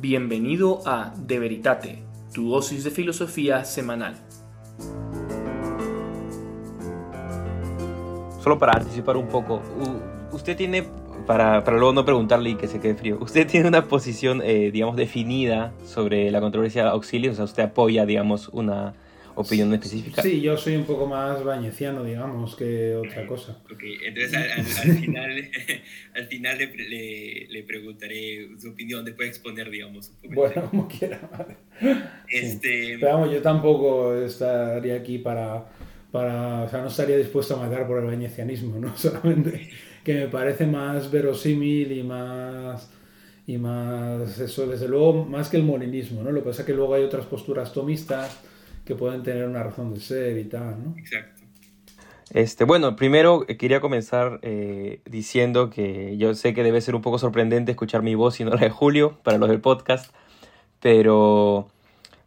Bienvenido a De Veritate, tu dosis de filosofía semanal. Solo para anticipar un poco, usted tiene, para, para luego no preguntarle y que se quede frío, usted tiene una posición, eh, digamos, definida sobre la controversia auxilio, o sea, usted apoya, digamos, una opinión específica. Sí, yo soy un poco más bañeciano, digamos, que otra cosa. Ok, entonces al, final, al final le, le, preguntaré su opinión después de exponer, digamos. Un bueno, como quiera, vale. Este... Pero vamos, yo tampoco estaría aquí para, para, o sea, no estaría dispuesto a matar por el bañecianismo, ¿no? Solamente que me parece más verosímil y más y más eso desde luego más que el molinismo no lo que pasa es que luego hay otras posturas tomistas que pueden tener una razón de ser y tal, ¿no? Exacto. Este, bueno, primero eh, quería comenzar eh, diciendo que yo sé que debe ser un poco sorprendente escuchar mi voz y no la de Julio para los del podcast, pero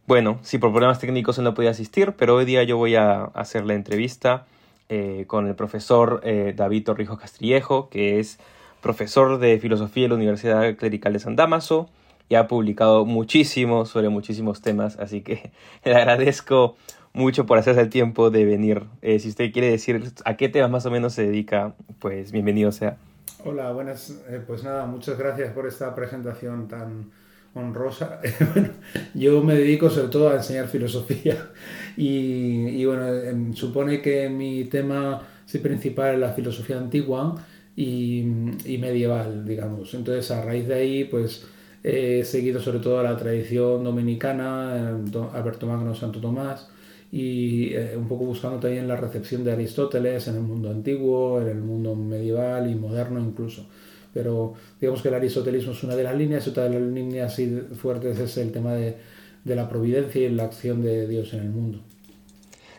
bueno, sí, por problemas técnicos no podía asistir, pero hoy día yo voy a hacer la entrevista eh, con el profesor David Torrijos Castrillejo, que es profesor de filosofía en la Universidad Clerical de San Damaso, y ha publicado muchísimo sobre muchísimos temas, así que le agradezco mucho por hacerse el tiempo de venir. Eh, si usted quiere decir a qué temas más o menos se dedica, pues bienvenido sea. Hola, buenas. Eh, pues nada, muchas gracias por esta presentación tan honrosa. yo me dedico sobre todo a enseñar filosofía y, y bueno, em, supone que mi tema principal es la filosofía antigua y, y medieval, digamos. Entonces, a raíz de ahí, pues He seguido sobre todo la tradición dominicana, Alberto Magno, Santo Tomás, y eh, un poco buscando también la recepción de Aristóteles en el mundo antiguo, en el mundo medieval y moderno incluso. Pero digamos que el aristotelismo es una de las líneas, otra de las líneas fuertes es el tema de, de la providencia y la acción de Dios en el mundo.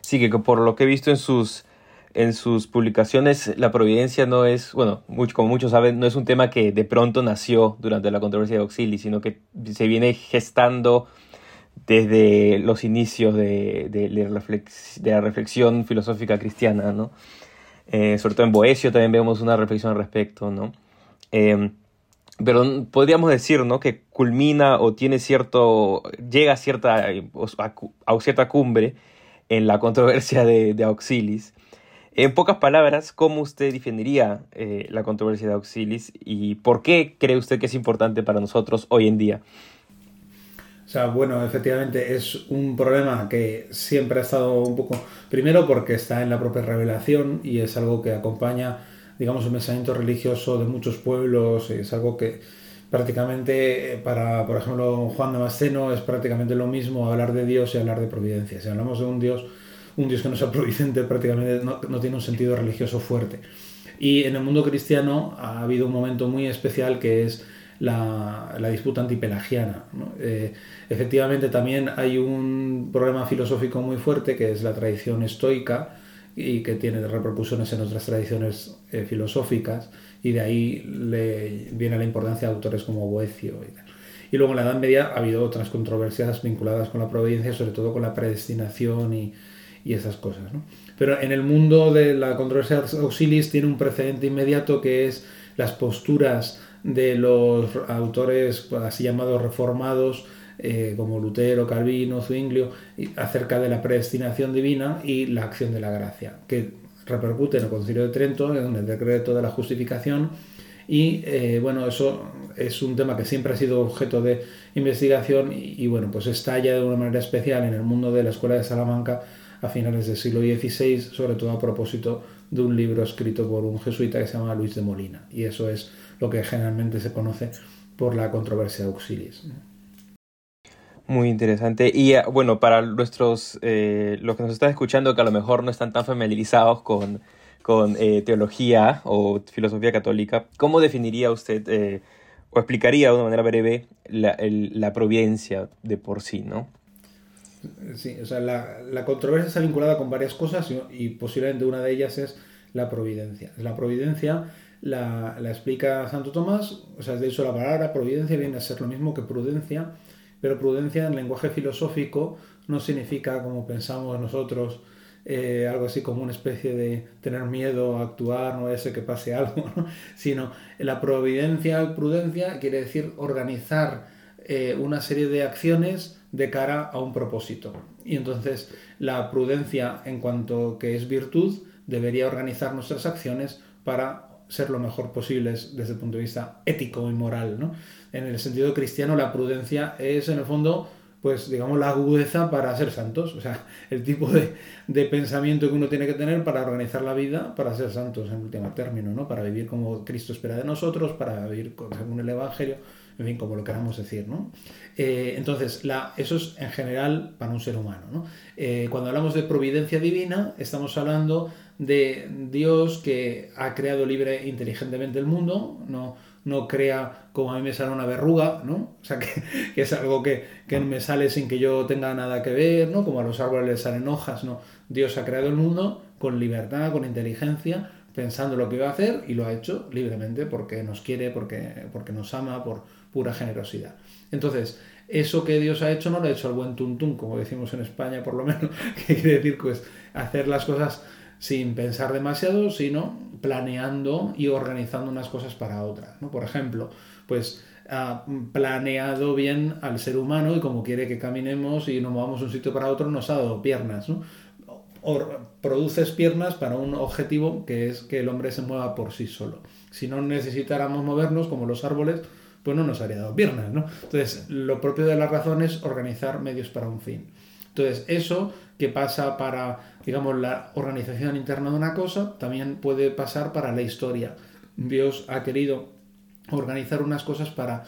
Sí, que por lo que he visto en sus en sus publicaciones la providencia no es, bueno, como muchos saben, no es un tema que de pronto nació durante la controversia de Auxili, sino que se viene gestando desde los inicios de, la reflexión filosófica cristiana, ¿no? Eh, sobre todo en Boesio también vemos una reflexión al respecto, ¿no? Em, pero podríamos decir, ¿no? Que culmina o tiene cierto, llega a cierta, a, cierta cumbre en la controversia de, de Auxilis, en pocas palabras, ¿cómo usted defendería eh, la controversia de Auxilis y por qué cree usted que es importante para nosotros hoy en día? O sea, bueno, efectivamente es un problema que siempre ha estado un poco, primero porque está en la propia revelación y es algo que acompaña, digamos, el pensamiento religioso de muchos pueblos, es algo que prácticamente para, por ejemplo, Juan de Damasceno es prácticamente lo mismo hablar de Dios y hablar de providencia. Si hablamos de un Dios un Dios que no sea providente prácticamente no, no, tiene un sentido religioso fuerte. Y en el mundo cristiano ha habido un momento muy especial que es la, la disputa antipelagiana. Eh, efectivamente también hay un problema filosófico muy fuerte que es la tradición estoica y que tiene repercusiones en otras tradiciones eh, filosóficas y de ahí viene la importancia de autores como Boecio y, y luego en la Edad Media ha habido otras controversias vinculadas con la providencia, sobre todo con la predestinación y esas cosas. ¿no? Pero en el mundo de la controversia auxilis tiene un precedente inmediato que es las posturas de los autores así llamados reformados, eh, como Lutero, Calvino, Zwinglio, acerca de la predestinación divina y la acción de la gracia, que repercute en el Concilio de Trento, en el decreto de la justificación, y eh, bueno, eso es un tema que siempre ha sido objeto de investigación y, y bueno, pues estalla de una manera especial en el mundo de la Escuela de Salamanca a finales del siglo XVI, sobre todo a propósito de un libro escrito por un jesuita que se llama Luis de Molina. Y eso es lo que generalmente se conoce por la controversia de Auxilis. Muy interesante. Y eh, bueno, para nuestros, eh, los que nos están escuchando, que a lo mejor no están tan familiarizados con, con eh, teología o filosofía católica, ¿cómo definiría usted o explicaría de una manera breve la, la providencia de por sí, no? Sí, o sea, la, la, controversia está vinculada con varias cosas y, posiblemente una de ellas es la providencia. La providencia la, la, explica Santo Tomás, o sea, de hecho la palabra providencia viene a ser lo mismo que prudencia, pero prudencia en lenguaje filosófico no significa como pensamos nosotros, eh, algo así como una especie de tener miedo a actuar, no ese que pase algo, ¿no? sino la providencia, prudencia quiere decir organizar eh, una serie de acciones de cara a un propósito. Y entonces la prudencia en cuanto que es virtud debería organizar nuestras acciones para ser lo mejor posibles desde el punto de vista ético y moral. ¿no? En el sentido cristiano, la prudencia es en el fondo, pues digamos, la agudeza para ser santos, o sea, el tipo de, pensamiento que uno tiene que tener para organizar la vida para ser santos en último término, ¿no? para vivir como Cristo espera de nosotros, para vivir según el Evangelio, en fin, como lo queramos decir. ¿no? Eh, entonces, eso es en general para un ser humano. ¿no? Eh, cuando hablamos de providencia divina, estamos hablando de Dios que ha creado libre e inteligentemente el mundo, no, no crea como a mí me sale una verruga, ¿no? O sea, que, es algo que, que, me sale sin que yo tenga nada que ver, ¿no? Como a los árboles les salen hojas, ¿no? Dios ha creado el mundo con libertad, con inteligencia, pensando lo que iba a hacer y lo ha hecho libremente porque nos quiere, porque, porque nos ama, por pura generosidad. Entonces, eso que Dios ha hecho no lo ha hecho al buen tuntún, como decimos en España por lo menos, que quiere decir pues hacer las cosas sin pensar demasiado, sino planeando y organizando unas cosas para otras. ¿no? Por ejemplo, pues ha planeado bien al ser humano y como quiere que caminemos y nos movamos de un sitio para otro, nos ha dado piernas. ¿no? O produces piernas para un objetivo que es que el hombre se mueva por sí solo. Si no necesitáramos movernos como los árboles, pues no nos habría dado piernas. ¿no? Entonces, lo propio de la razón es organizar medios para un fin. Entonces, eso que pasa para, digamos, la organización interna de una cosa, también puede pasar para la historia. Dios ha querido organizar unas cosas para,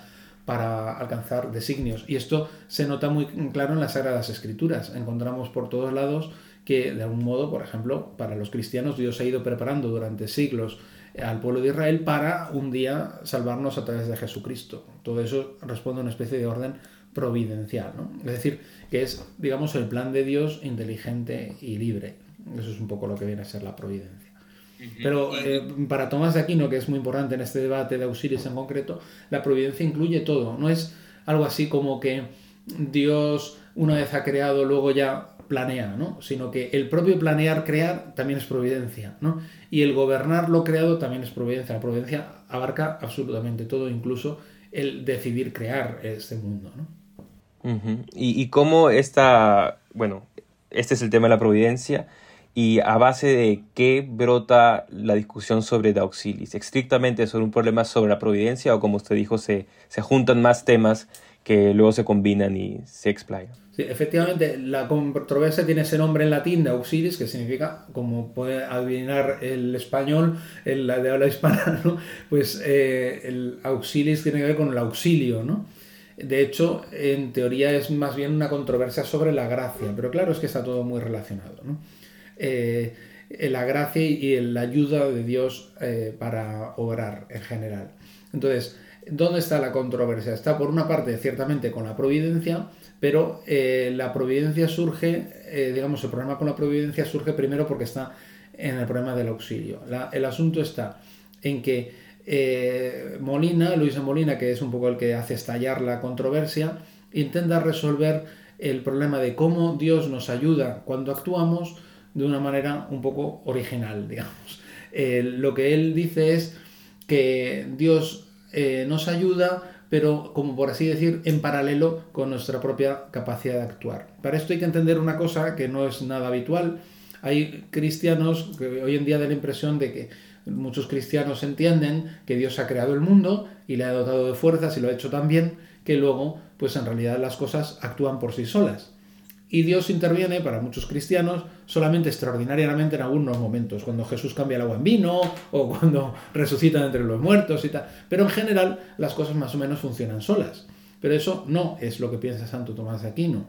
para alcanzar designios. Y esto se nota muy claro en las Sagradas Escrituras. Encontramos por todos lados que, de algún modo, por ejemplo, para los cristianos, Dios ha ido preparando durante siglos al pueblo de Israel para un día salvarnos a través de Jesucristo. Todo eso responde a una especie de orden providencial, ¿no? Es decir, que es, digamos, el plan de Dios inteligente y libre. Eso es un poco lo que viene a ser la providencia. Pero eh, para Tomás de Aquino, que es muy importante en este debate de Auxilis en concreto, la providencia incluye todo. No es algo así como que Dios una vez ha creado, luego ya planea, ¿no? Sino que el propio planear, crear, también es providencia, ¿no? Y el gobernar lo creado también es providencia. La providencia abarca absolutamente todo, incluso el decidir crear este mundo, ¿no? y, cómo esta, bueno, este es el tema de la providencia y a base de qué brota la discusión sobre Dauxilis, estrictamente sobre un problema sobre la providencia o como usted dijo, se, se juntan más temas que luego se combinan y se explayan. Efectivamente, la controversia tiene ese nombre en latín de auxilis, que significa, como puede adivinar el español, el de habla hispana, ¿no? pues eh, el auxilis tiene que ver con el auxilio, ¿no? De hecho, en teoría es más bien una controversia sobre la gracia, pero claro es que está todo muy relacionado. ¿no? Eh, la gracia y la ayuda de Dios eh, para obrar en general. Entonces, ¿dónde está la controversia? Está por una parte ciertamente con la providencia, pero eh, la providencia surge, digamos, el problema con la providencia surge primero porque está en el problema del auxilio. el asunto está en que eh, Molina, Luis de Molina, que es un poco el que hace estallar la controversia, intenta resolver el problema de cómo Dios nos ayuda cuando actuamos de una manera un poco original, digamos. Eh, lo que él dice es que Dios eh, nos ayuda, pero como por así decir, en paralelo con nuestra propia capacidad de actuar. Para esto hay que entender una cosa que no es nada habitual. Hay cristianos que hoy en día dan la impresión de que Muchos cristianos entienden que Dios ha creado el mundo y le ha dotado de fuerzas y lo ha hecho tan bien que luego, pues en realidad las cosas actúan por sí solas. Y Dios interviene para muchos cristianos solamente extraordinariamente en algunos momentos, cuando Jesús cambia el agua en vino o cuando resucita entre los muertos y tal. Pero en general las cosas más o menos funcionan solas. Pero eso no es lo que piensa Santo Tomás de Aquino.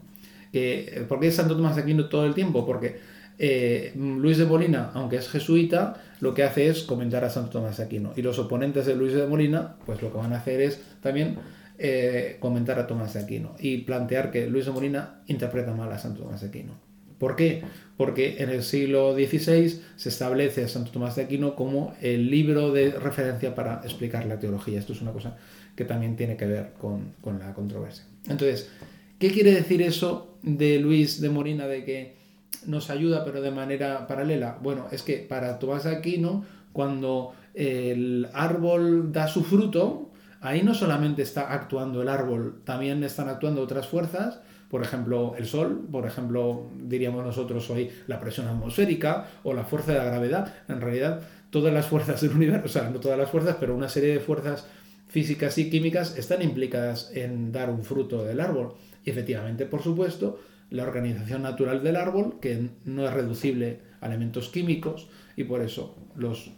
¿Por qué es Santo Tomás de Aquino todo el tiempo? Porque eh, Luis de Molina, aunque es jesuita, lo que hace es comentar a Santo Tomás de Aquino. Y los oponentes de Luis de Molina, pues lo que van a hacer es también eh, comentar a Tomás de Aquino y plantear que Luis de Molina interpreta mal a Santo Tomás de Aquino. ¿Por qué? Porque en el siglo XVI se establece a Santo Tomás de Aquino como el libro de referencia para explicar la teología. Esto es una cosa que también tiene que ver con, con la controversia. Entonces, ¿qué quiere decir eso de Luis de Molina de que nos ayuda, pero de manera paralela. Bueno, es que para Tomás de Aquino, cuando el árbol da su fruto, ahí no solamente está actuando el árbol, también están actuando otras fuerzas, por ejemplo, el Sol, por ejemplo, diríamos nosotros hoy la presión atmosférica o la fuerza de la gravedad. En realidad, todas las fuerzas del universo, o sea, no todas las fuerzas, pero una serie de fuerzas físicas y químicas están implicadas en dar un fruto del árbol. Y efectivamente, por supuesto, la organización natural del árbol, que no es reducible a elementos químicos, y por eso los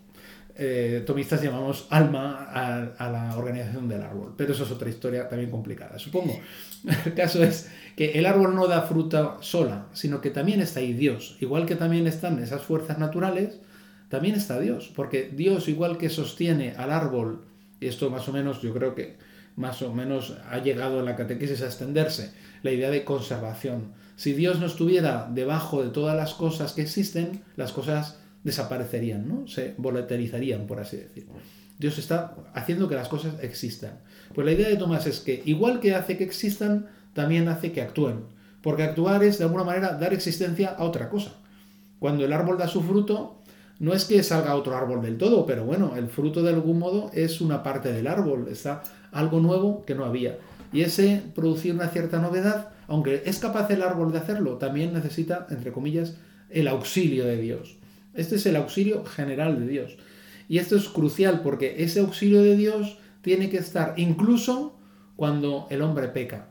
eh, tomistas llamamos alma a, la organización del árbol. Pero eso es otra historia también complicada, supongo. El caso es que el árbol no da fruta sola, sino que también está ahí Dios. Igual que también están esas fuerzas naturales, también está Dios. Porque Dios, igual que sostiene al árbol, y esto más o menos yo creo que más o menos ha llegado en la catequesis a extenderse, la idea de conservación. Si Dios no estuviera debajo de todas las cosas que existen, las cosas desaparecerían, ¿no? Se volatilizarían, por así decirlo. Dios está haciendo que las cosas existan. Pues la idea de Tomás es que igual que hace que existan, también hace que actúen. Porque actuar es de alguna manera dar existencia a otra cosa. Cuando el árbol da su fruto, no es que salga otro árbol del todo, pero bueno, el fruto de algún modo es una parte del árbol, está algo nuevo que no había. Y ese producir una cierta novedad, aunque es capaz el árbol de hacerlo, también necesita, entre comillas, el auxilio de Dios. Este es el auxilio general de Dios. Y esto es crucial porque ese auxilio de Dios tiene que estar incluso cuando el hombre peca.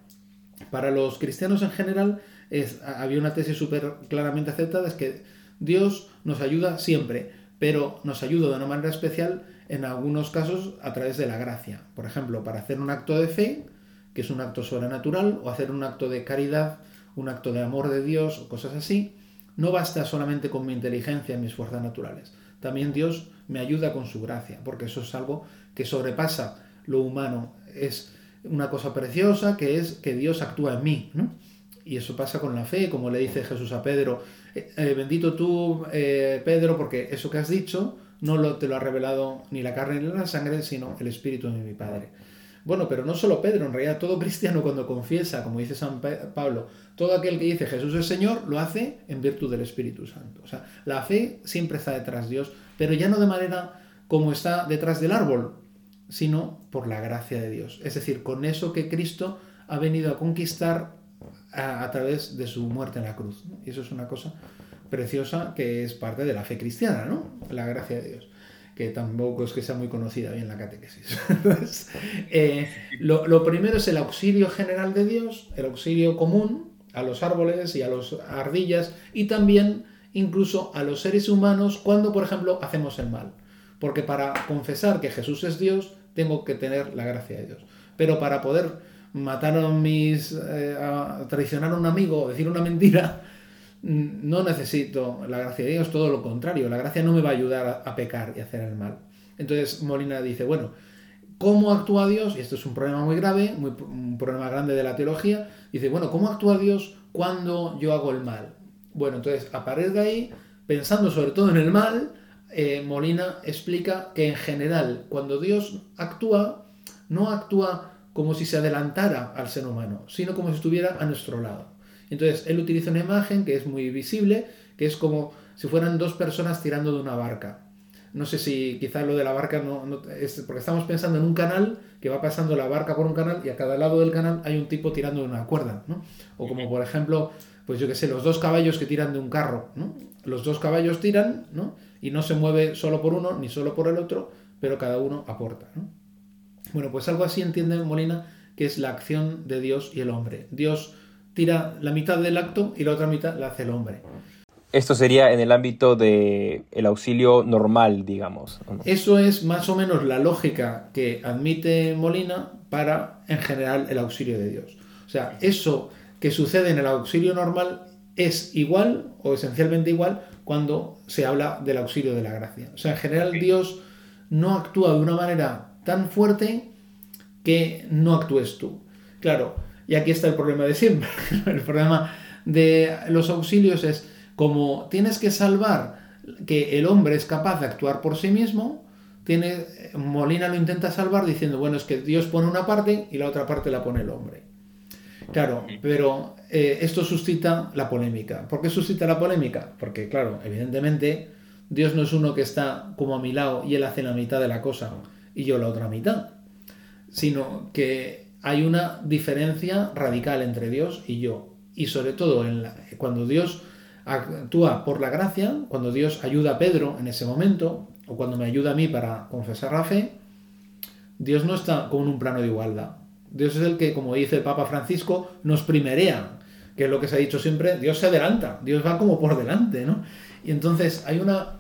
Para los cristianos en general es, había una tesis súper claramente aceptada, es que Dios nos ayuda siempre, pero nos ayuda de una manera especial en algunos casos a través de la gracia. Por ejemplo, para hacer un acto de fe, que es un acto sobrenatural, o hacer un acto de caridad, un acto de amor de Dios, o cosas así, no basta solamente con mi inteligencia y mis fuerzas naturales. También Dios me ayuda con su gracia, porque eso es algo que sobrepasa lo humano. Es una cosa preciosa que es que Dios actúa en mí. Y eso pasa con la fe, como le dice Jesús a Pedro, eh, eh, bendito tú, eh, Pedro, porque eso que has dicho no lo, te lo ha revelado ni la carne ni la sangre, sino el Espíritu de mi Padre. Bueno, pero no solo Pedro, en realidad todo cristiano cuando confiesa, como dice San Pablo, todo aquel que dice Jesús es Señor, lo hace en virtud del Espíritu Santo. O sea, la fe siempre está detrás de Dios, pero ya no de manera como está detrás del árbol, sino por la gracia de Dios. Es decir, con eso que Cristo ha venido a conquistar a, través de su muerte en la cruz. Y eso es una cosa preciosa que es parte de la fe cristiana, ¿no? La gracia de Dios que tampoco es que sea muy conocida bien la catequesis. Eh, lo, primero es el auxilio general de Dios, el auxilio común a los árboles y a las ardillas y también incluso a los seres humanos cuando, por ejemplo, hacemos el mal. Porque para confesar que Jesús es Dios, tengo que tener la gracia de Dios. Pero para poder matar a mis. Eh, traicionar a un amigo o decir una mentira, no necesito la gracia de Dios, todo lo contrario, la gracia no me va a ayudar a, pecar y hacer el mal. Entonces Molina dice, bueno, ¿cómo actúa Dios? Y esto es un problema muy grave, un problema grande de la teología. Dice, bueno, ¿cómo actúa Dios cuando yo hago el mal? Bueno, entonces a partir de ahí, pensando sobre todo en el mal, eh, Molina explica que en general, cuando Dios actúa, no actúa como si se adelantara al ser humano, sino como si estuviera a nuestro lado. Entonces, él utiliza una imagen que es muy visible, que es como si fueran dos personas tirando de una barca. No sé si quizás lo de la barca no, es porque estamos pensando en un canal que va pasando la barca por un canal y a cada lado del canal hay un tipo tirando de una cuerda, ¿no? O como por ejemplo, pues yo que sé, los dos caballos que tiran de un carro, ¿no? Los dos caballos tiran, ¿no? Y no se mueve solo por uno ni solo por el otro, pero cada uno aporta, ¿no? Bueno, pues algo así entiende Molina que es la acción de Dios y el hombre. Dios tira la mitad del acto y la otra mitad la hace el hombre. Esto sería en el ámbito del el auxilio normal, digamos. Eso es más o menos la lógica que admite Molina para, en general, el auxilio de Dios. O sea, eso que sucede en el auxilio normal es igual o esencialmente igual cuando se habla del auxilio de la gracia. O sea, en general Dios no actúa de una manera tan fuerte que no actúes tú. Claro, y aquí está el problema de siempre. el problema de los auxilios es como tienes que salvar que el hombre es capaz de actuar por sí mismo, tiene, Molina lo intenta salvar diciendo, bueno, es que Dios pone una parte y la otra parte la pone el hombre. Claro, pero eh, esto suscita la polémica. ¿Por qué suscita la polémica? Porque, claro, evidentemente, Dios no es uno que está como a mi lado y él hace la mitad de la cosa y yo la otra mitad. sino que hay una diferencia radical entre Dios y yo. Y sobre todo cuando Dios actúa por la gracia, cuando Dios ayuda a Pedro en ese momento, o cuando me ayuda a mí para confesar la fe, Dios no está con un plano de igualdad. Dios es el que, como dice el Papa Francisco, nos primerea, que es lo que se ha dicho siempre, Dios se adelanta, Dios va como por delante, ¿no? Y entonces hay una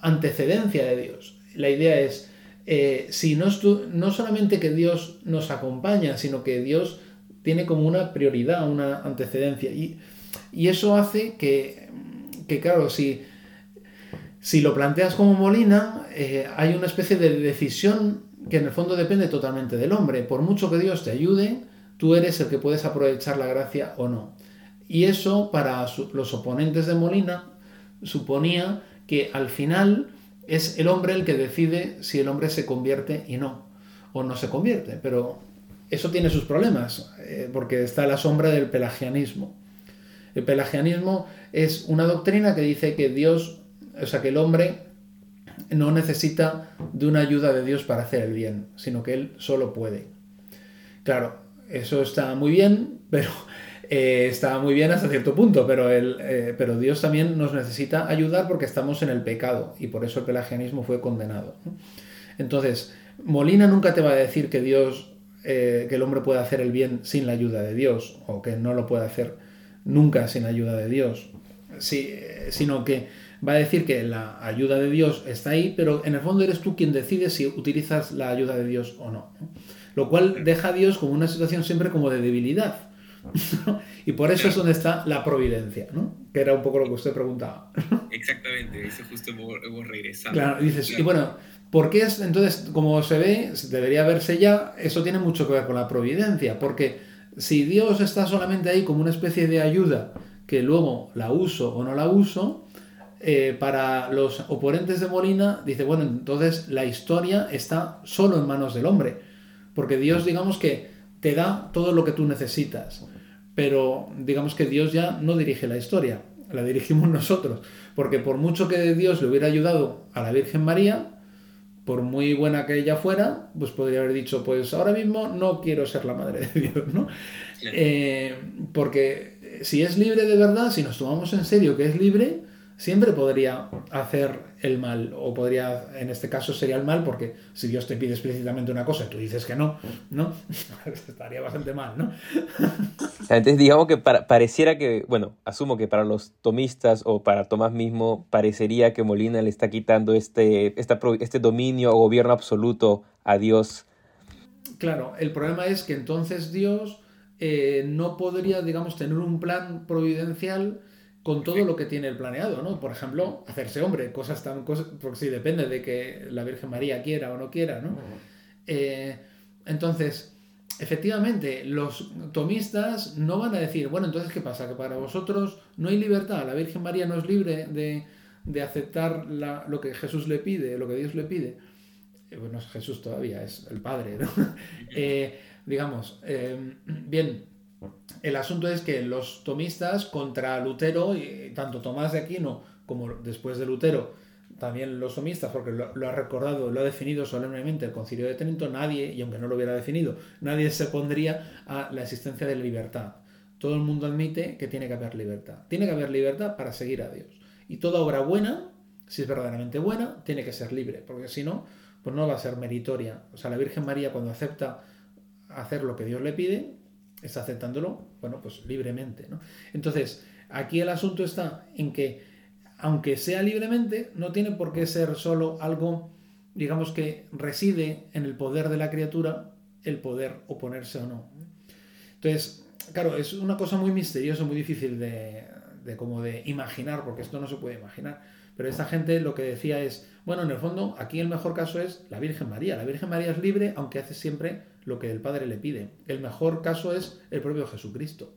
antecedencia de Dios. La idea es, eh, si no, no solamente que Dios nos acompaña, sino que Dios tiene como una prioridad, una antecedencia. Y, eso hace que, que claro, si si lo planteas como Molina, eh, hay una especie de decisión que en el fondo depende totalmente del hombre. Por mucho que Dios te ayude, tú eres el que puedes aprovechar la gracia o no. Y eso para los oponentes de Molina suponía que al final es el hombre el que decide si el hombre se convierte y no, o no se convierte. Pero eso tiene sus problemas, eh, porque está la sombra del pelagianismo. El pelagianismo es una doctrina que dice que Dios o sea, que el hombre no necesita de una ayuda de Dios para hacer el bien, sino que él solo puede. Claro, eso está muy bien, pero eh, está muy bien hasta cierto punto, pero, eh, pero Dios también nos necesita ayudar porque estamos en el pecado y por eso el pelagianismo fue condenado. Entonces, Molina nunca te va a decir que Dios, eh, que el hombre puede hacer el bien sin la ayuda de Dios o que no lo puede hacer nunca sin la ayuda de Dios, sí, sino que va a decir que la ayuda de Dios está ahí, pero en el fondo eres tú quien decide si utilizas la ayuda de Dios o no. Lo cual deja a Dios como una situación siempre como de debilidad. y por eso es donde está la providencia, ¿no? que era un poco lo que usted preguntaba. Exactamente, eso justo hemos regresado. Claro, dices, y bueno, ¿por qué es, entonces, como se ve, debería verse ya, eso tiene mucho que ver con la providencia, porque si Dios está solamente ahí como una especie de ayuda que luego la uso o no la uso, eh, para los oponentes de Molina, dice, bueno, entonces la historia está solo en manos del hombre, porque Dios, digamos que te da todo lo que tú necesitas, pero digamos que Dios ya no dirige la historia, la dirigimos nosotros, porque por mucho que Dios le hubiera ayudado a la Virgen María, por muy buena que ella fuera, pues podría haber dicho, pues ahora mismo no quiero ser la madre de Dios, ¿no? Eh, porque si es libre de verdad, si nos tomamos en serio que es libre, siempre podría hacer el mal, o podría, en este caso sería el mal, porque si Dios te pide explícitamente una cosa y tú dices que no, ¿no? Estaría bastante mal, ¿no? Entonces, digamos que pareciera que, bueno, asumo que para los tomistas o para Tomás mismo, parecería que Molina le está quitando este, este dominio o gobierno absoluto a Dios. Claro, el problema es que entonces Dios eh, no podría, digamos, tener un plan providencial con todo lo que tiene el planeado, ¿no? Por ejemplo, hacerse hombre, cosas tan... Cosas, porque sí, depende de que la Virgen María quiera o no quiera, ¿no? Eh, entonces, efectivamente, los tomistas no van a decir, bueno, entonces, ¿qué pasa? Que para vosotros no hay libertad, la Virgen María no es libre de, aceptar lo que Jesús le pide, lo que Dios le pide. Eh, bueno, es Jesús todavía, es el Padre, ¿no? Eh, digamos, bien, el asunto es que los tomistas contra Lutero, y tanto Tomás de Aquino como después de Lutero, también los tomistas, porque lo, ha recordado, lo ha definido solemnemente el Concilio de Trento, nadie, y aunque no lo hubiera definido, nadie se pondría a la existencia de la libertad. Todo el mundo admite que tiene que haber libertad. Tiene que haber libertad para seguir a Dios. Y toda obra buena, si es verdaderamente buena, tiene que ser libre, porque si no, pues no va a ser meritoria. O sea, la Virgen María cuando acepta hacer lo que Dios le pide, está aceptándolo, bueno, pues libremente. Entonces, aquí el asunto está en que, aunque sea libremente, no tiene por qué ser solo algo, digamos que reside en el poder de la criatura el poder oponerse o no. Entonces, claro, es una cosa muy misteriosa, muy difícil de, de como de imaginar, porque esto no se puede imaginar. Pero esta gente lo que decía es, bueno, en el fondo, aquí el mejor caso es la Virgen María. La Virgen María es libre, aunque hace siempre lo que el Padre le pide. El mejor caso es el propio Jesucristo.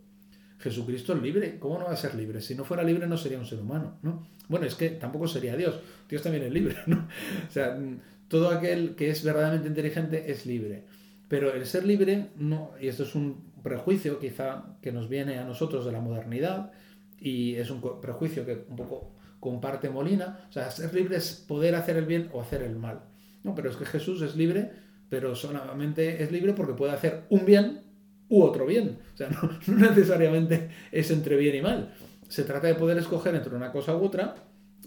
Jesucristo es libre. ¿Cómo no va a ser libre? Si no fuera libre no sería un ser humano, ¿no? Bueno, es que tampoco sería Dios. Dios también es libre, ¿no? O sea, todo aquel que es verdaderamente inteligente es libre. Pero el ser libre, no, y esto es un prejuicio quizá que nos viene a nosotros de la modernidad, y es un prejuicio que un poco comparte Molina, o sea, ser libre es poder hacer el bien o hacer el mal. No, pero es que Jesús es libre pero solamente es libre porque puede hacer un bien u otro bien. O sea, no, necesariamente es entre bien y mal. Se trata de poder escoger entre una cosa u otra,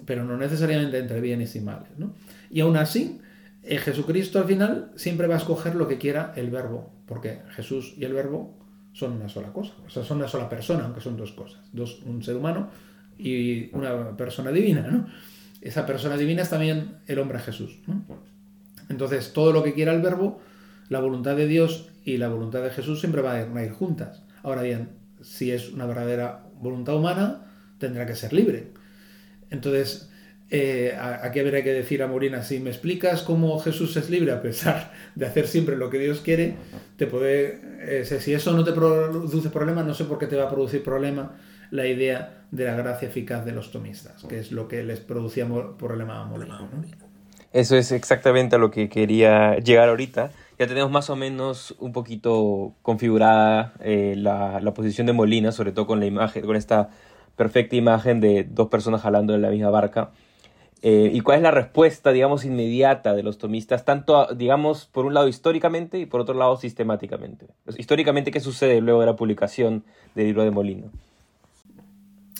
pero no necesariamente entre bienes y males. ¿no? Y aún así, eh, Jesucristo al final siempre va a escoger lo que quiera el verbo, porque Jesús y el verbo son una sola cosa, o sea, son una sola persona, aunque son dos cosas, dos, un ser humano y una persona divina, ¿no? Esa persona divina es también el hombre Jesús, ¿no? Entonces, todo lo que quiera el verbo, la voluntad de Dios y la voluntad de Jesús siempre van a ir juntas. Ahora bien, si es una verdadera voluntad humana, tendrá que ser libre. Entonces, eh, aquí habría que decir a Morina, si me explicas cómo Jesús es libre a pesar de hacer siempre lo que Dios quiere, te puede, eh, si eso no te produce problema, no sé por qué te va a producir problema la idea de la gracia eficaz de los tomistas, que es lo que les producía problema a Molina. Eso es exactamente a lo que quería llegar ahorita. Ya tenemos más o menos un poquito configurada eh, la, la, posición de Molina, sobre todo con la imagen, con esta perfecta imagen de dos personas jalando en la misma barca. Eh, ¿Y cuál es la respuesta, digamos, inmediata de los tomistas, tanto, digamos, por un lado históricamente y por otro lado sistemáticamente? Históricamente, ¿qué sucede luego de la publicación del libro de Molina?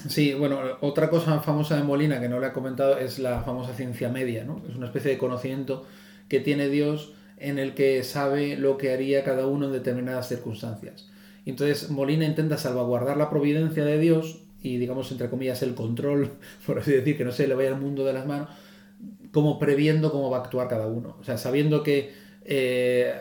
Sí, bueno, otra cosa famosa de Molina que no le he comentado es la famosa ciencia media, ¿no? Es una especie de conocimiento que tiene Dios en el que sabe lo que haría cada uno en determinadas circunstancias. Entonces Molina intenta salvaguardar la providencia de Dios y digamos entre comillas el control, por así decir, que no se le vaya el mundo de las manos, como previendo cómo va a actuar cada uno. O sea, sabiendo que eh,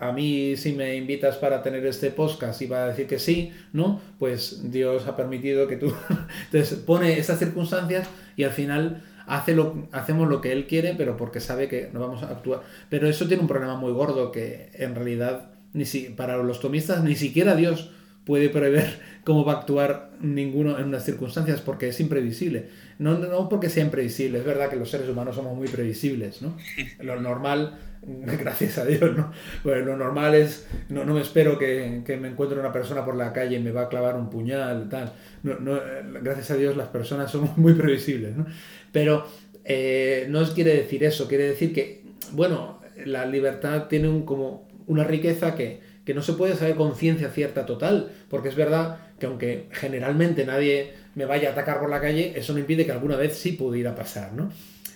a, mí si me invitas para tener este podcast y va a decir que sí, ¿no? Pues Dios ha permitido que tú... Entonces pone esas circunstancias y al final hace lo, hacemos lo que Él quiere, pero porque sabe que no vamos a actuar. Pero eso tiene un problema muy gordo que en realidad ni si, para los tomistas ni siquiera Dios puede prever cómo va a actuar ninguno en unas circunstancias porque es imprevisible. No, no porque sea imprevisible, es verdad que los seres humanos somos muy previsibles, ¿no? Lo normal, gracias a Dios, ¿no? Pues lo normal es, no, no me espero que, que, me encuentre una persona por la calle y me va a clavar un puñal, tal. No, no, gracias a Dios las personas somos muy previsibles, ¿no? Pero eh, no quiere decir eso, quiere decir que, bueno, la libertad tiene un, como una riqueza que que no se puede saber con ciencia cierta total, porque es verdad que aunque generalmente nadie me vaya a atacar por la calle, eso no impide que alguna vez sí pudiera pasar, ¿no?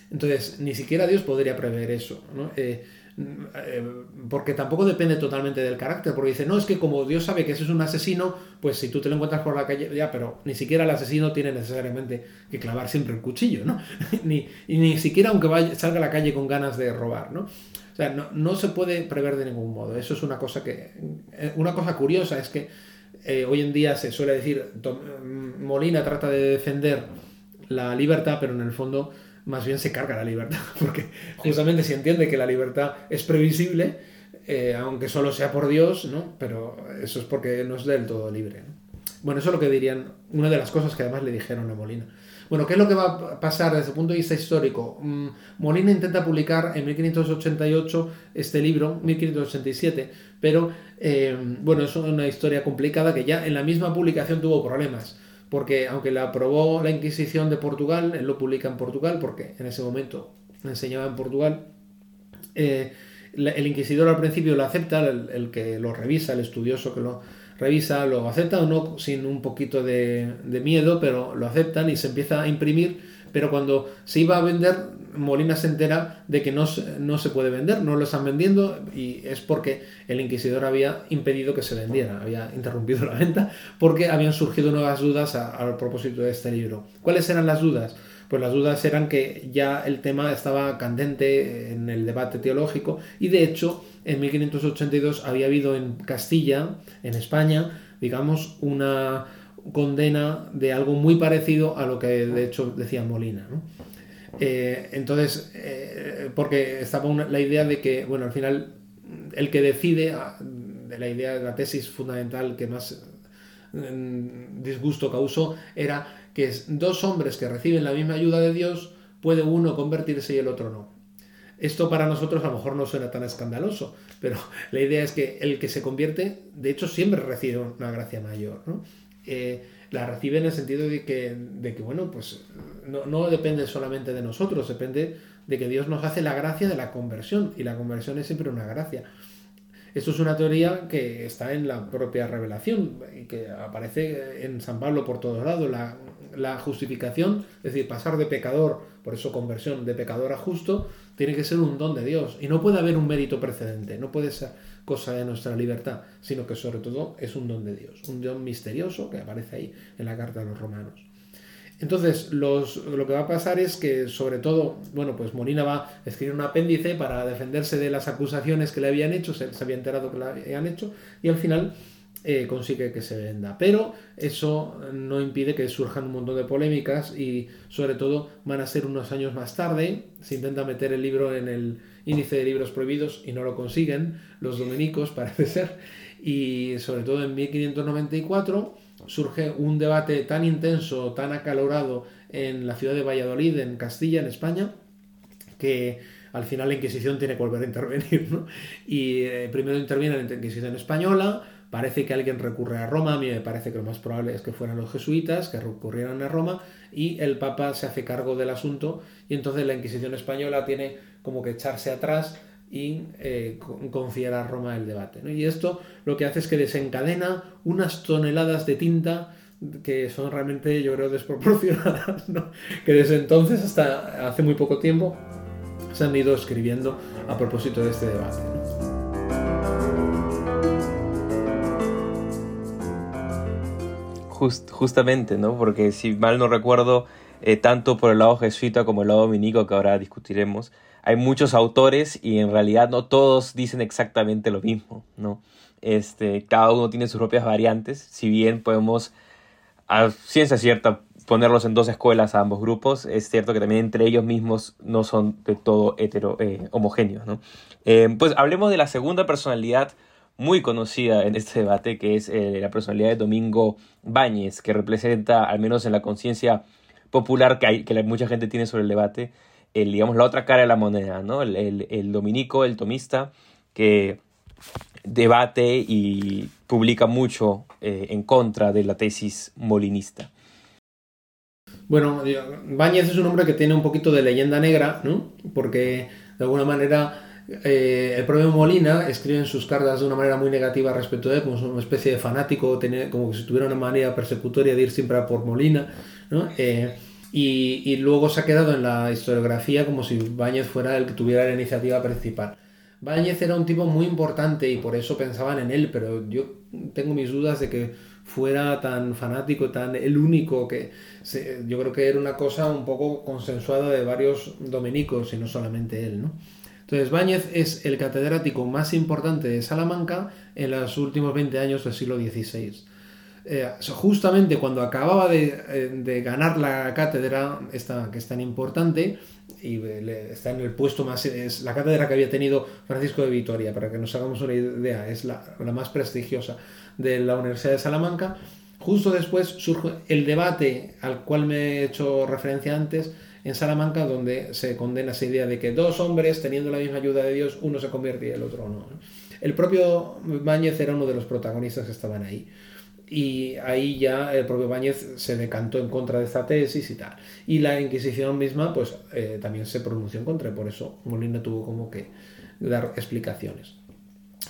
Entonces, ni siquiera Dios podría prever eso, ¿no? Eh, eh, porque tampoco depende totalmente del carácter, porque dice, no, es que como Dios sabe que ese es un asesino, pues si tú te lo encuentras por la calle, ya, pero ni siquiera el asesino tiene necesariamente que clavar siempre el cuchillo, ¿no? ni, y ni siquiera aunque vaya, salga a la calle con ganas de robar, ¿no? O sea, no, no, se puede prever de ningún modo. Eso es una cosa que. Eh, una cosa curiosa es que eh, hoy en día se suele decir. Molina trata de defender la libertad, pero en el fondo más bien se carga la libertad. Porque justamente se entiende que la libertad es previsible, eh, aunque solo sea por Dios, ¿no? Pero eso es porque no es del todo libre. Bueno, eso es lo que dirían. Una de las cosas que además le dijeron a Molina. Bueno, ¿qué es lo que va a pasar desde el punto de vista histórico? Mm, Molina intenta publicar en 1588 este libro, 1587, pero eh, bueno, es una historia complicada que ya en la misma publicación tuvo problemas, porque aunque la aprobó la Inquisición de Portugal, él lo publica en Portugal, porque en ese momento enseñaba en Portugal, eh, el inquisidor al principio lo acepta, el que lo revisa, el estudioso que lo revisa, lo acepta o no, sin un poquito de, miedo, pero lo aceptan y se empieza a imprimir, pero cuando se iba a vender, Molina se entera de que no, no se puede vender, no lo están vendiendo y es porque el inquisidor había impedido que se vendiera, había interrumpido la venta porque habían surgido nuevas dudas al propósito de este libro. ¿Cuáles eran las dudas? Pues las dudas eran que ya el tema estaba candente en el debate teológico y de hecho en 1582 había habido en Castilla, en España, digamos, una condena de algo muy parecido a lo que de hecho decía Molina. Eh, entonces, eh, porque estaba la idea de que, bueno, al final el que decide, ah, de la idea de la tesis fundamental que más mm, disgusto causó, era que dos hombres que reciben la misma ayuda de Dios, puede uno convertirse y el otro no. Esto para nosotros a lo mejor no suena tan escandaloso, pero la idea es que el que se convierte, de hecho, siempre recibe una gracia mayor. ¿no? Eh, la recibe en el sentido de que, de que bueno, pues no, no, depende solamente de nosotros, depende de que Dios nos hace la gracia de la conversión y la conversión es siempre una gracia. Esto es una teoría que está en la propia revelación y que aparece en San Pablo por todos lados. La, la, justificación, es decir, pasar de pecador, por eso conversión, de pecador a justo, tiene que ser un don de Dios. Y no puede haber un mérito precedente, no puede ser cosa de nuestra libertad, sino que sobre todo es un don de Dios, un don misterioso que aparece ahí en la carta de los romanos. Entonces, lo que va a pasar es que, sobre todo, bueno, pues Molina va a escribir un apéndice para defenderse de las acusaciones que le habían hecho, se, había enterado que le habían hecho, y al final eh, consigue que se venda. Pero eso no impide que surjan un montón de polémicas y, sobre todo, van a ser unos años más tarde. Se intenta meter el libro en el índice de libros prohibidos y no lo consiguen, los dominicos, parece ser, y sobre todo en 1594 surge un debate tan intenso, tan acalorado en la ciudad de Valladolid, en Castilla, en España, que al final la Inquisición tiene que volver a intervenir. ¿no? Y eh, primero interviene la Inquisición española, parece que alguien recurre a Roma, a mí me parece que lo más probable es que fueran los jesuitas que recurrieran a Roma, y el Papa se hace cargo del asunto, y entonces la Inquisición española tiene como que echarse atrás y eh, confiar a Roma el debate. Y esto lo que hace es que desencadena unas toneladas de tinta que son realmente, yo creo, desproporcionadas, que desde entonces hasta hace muy poco tiempo se han ido escribiendo a propósito de este debate. Justamente, ¿no? Porque si mal no recuerdo, eh, tanto por el lado jesuita como el lado dominico, que ahora discutiremos, hay muchos autores y en realidad no todos dicen exactamente lo mismo, ¿no? Este, cada uno tiene sus propias variantes, si bien podemos a ciencia cierta ponerlos en dos escuelas a ambos grupos, es cierto que también entre ellos mismos no son de todo hetero, eh, homogéneos, ¿no? Eh, pues hablemos de la segunda personalidad muy conocida en este debate, que es eh, la personalidad de Domingo Báñez, que representa, al menos en la conciencia popular que, hay, que mucha gente tiene sobre el debate, el, digamos, la otra cara de la moneda, ¿no? El, dominico, el tomista, que debate y publica mucho eh, en contra de la tesis molinista. Bueno, Báñez es un hombre que tiene un poquito de leyenda negra, ¿no? Porque de alguna manera eh, el propio Molina escribe en sus cartas de una manera muy negativa respecto de él, como una especie de fanático, como si tuviera una manera persecutoria de ir siempre a por Molina, ¿no? Eh, y, luego se ha quedado en la historiografía como si Báñez fuera el que tuviera la iniciativa principal. Báñez era un tipo muy importante y por eso pensaban en él, pero yo tengo mis dudas de que fuera tan fanático, tan el único que yo creo que era una cosa un poco consensuada de varios dominicos y no solamente él, ¿no? Entonces Báñez es el catedrático más importante de Salamanca en los últimos 20 años del siglo XVI. Eh, justamente cuando acababa eh, de, ganar la cátedra, que es tan importante, y está en el puesto más, es la cátedra que había tenido Francisco de Vitoria, para que nos hagamos una idea, es la, más prestigiosa de la Universidad de Salamanca. Justo después surge el debate al cual me he hecho referencia antes en Salamanca, donde se condena esa idea de que dos hombres, teniendo la misma ayuda de Dios, uno se convierte y el otro no. El propio Báñez era uno de los protagonistas que estaban ahí y ahí ya el propio Báñez se decantó en contra de esta tesis y tal. Y la Inquisición misma pues eh, también se pronunció en contra, y por eso Molina tuvo como que dar explicaciones.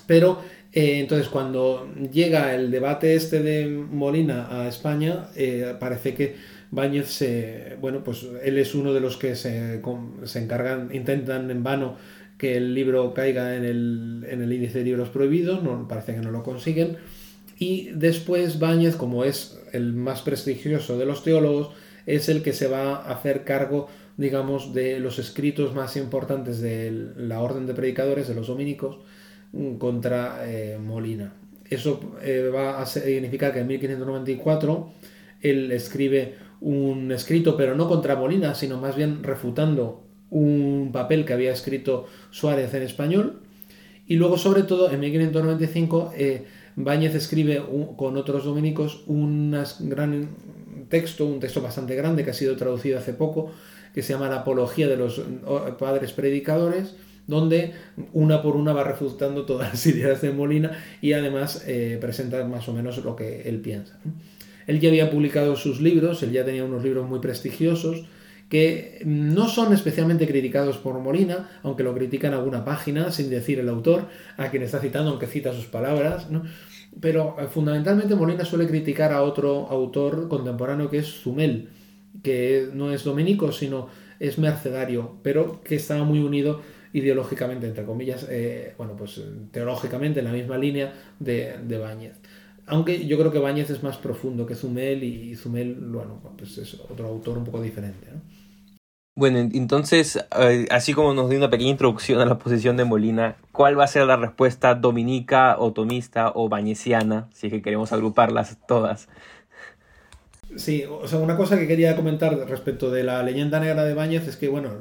Pero eh, entonces cuando llega el debate este de Molina a España, eh, parece que Báñez se, bueno, pues él es uno de los que se, se encargan, intentan en vano que el libro caiga en el, en el índice de libros prohibidos, no, parece que no lo consiguen y después Báñez, como es el más prestigioso de los teólogos, es el que se va a hacer cargo, digamos, de los escritos más importantes de la orden de predicadores, de los dominicos, mm, contra eh, Molina. Eso eh, va a significar que en 1594 él escribe un escrito, pero no contra Molina, sino más bien refutando un papel que había escrito Suárez en español. Y luego, sobre todo, en 1595, Báñez escribe con otros dominicos un gran texto, un texto bastante grande que ha sido traducido hace poco, que se llama La Apología de los Padres Predicadores, donde una por una va refutando todas las ideas de Molina y además eh, presenta más o menos lo que él piensa. Él ya había publicado sus libros, él ya tenía unos libros muy prestigiosos, que no son especialmente criticados por Molina, aunque lo critica en alguna página, sin decir el autor, a quien está citando, aunque cita sus palabras, ¿no? Pero eh, fundamentalmente Molina suele criticar a otro autor contemporáneo que es Zumel, que no es dominico, sino es mercedario, pero que estaba muy unido ideológicamente, entre comillas, eh, bueno, pues teológicamente en la misma línea de, de Báñez. Aunque yo creo que Báñez es más profundo que Zumel y Zumel, bueno, pues es otro autor un poco diferente. ¿no? Bueno, entonces, eh, así como nos dio una pequeña introducción a la posición de Molina, ¿cuál va a ser la respuesta dominica, otomista o bañesiana, si es que queremos agruparlas todas? Sí, o sea, una cosa que quería comentar respecto de la leyenda negra de Báñez es que, bueno,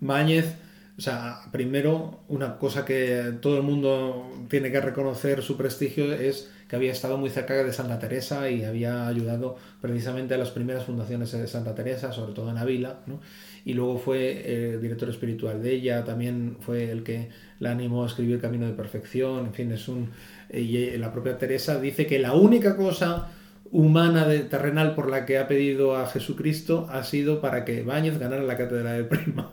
Báñez, o sea, primero, una cosa que todo el mundo tiene que reconocer su prestigio es que había estado muy cerca de Santa Teresa y había ayudado precisamente a las primeras fundaciones de Santa Teresa, sobre todo en Ávila, ¿no? y luego fue el director espiritual de ella, también fue el que la animó a escribir Camino de Perfección, en fin, es un... Y la propia Teresa dice que la única cosa humana de, terrenal por la que ha pedido a Jesucristo ha sido para que Báñez ganara la cátedra de prima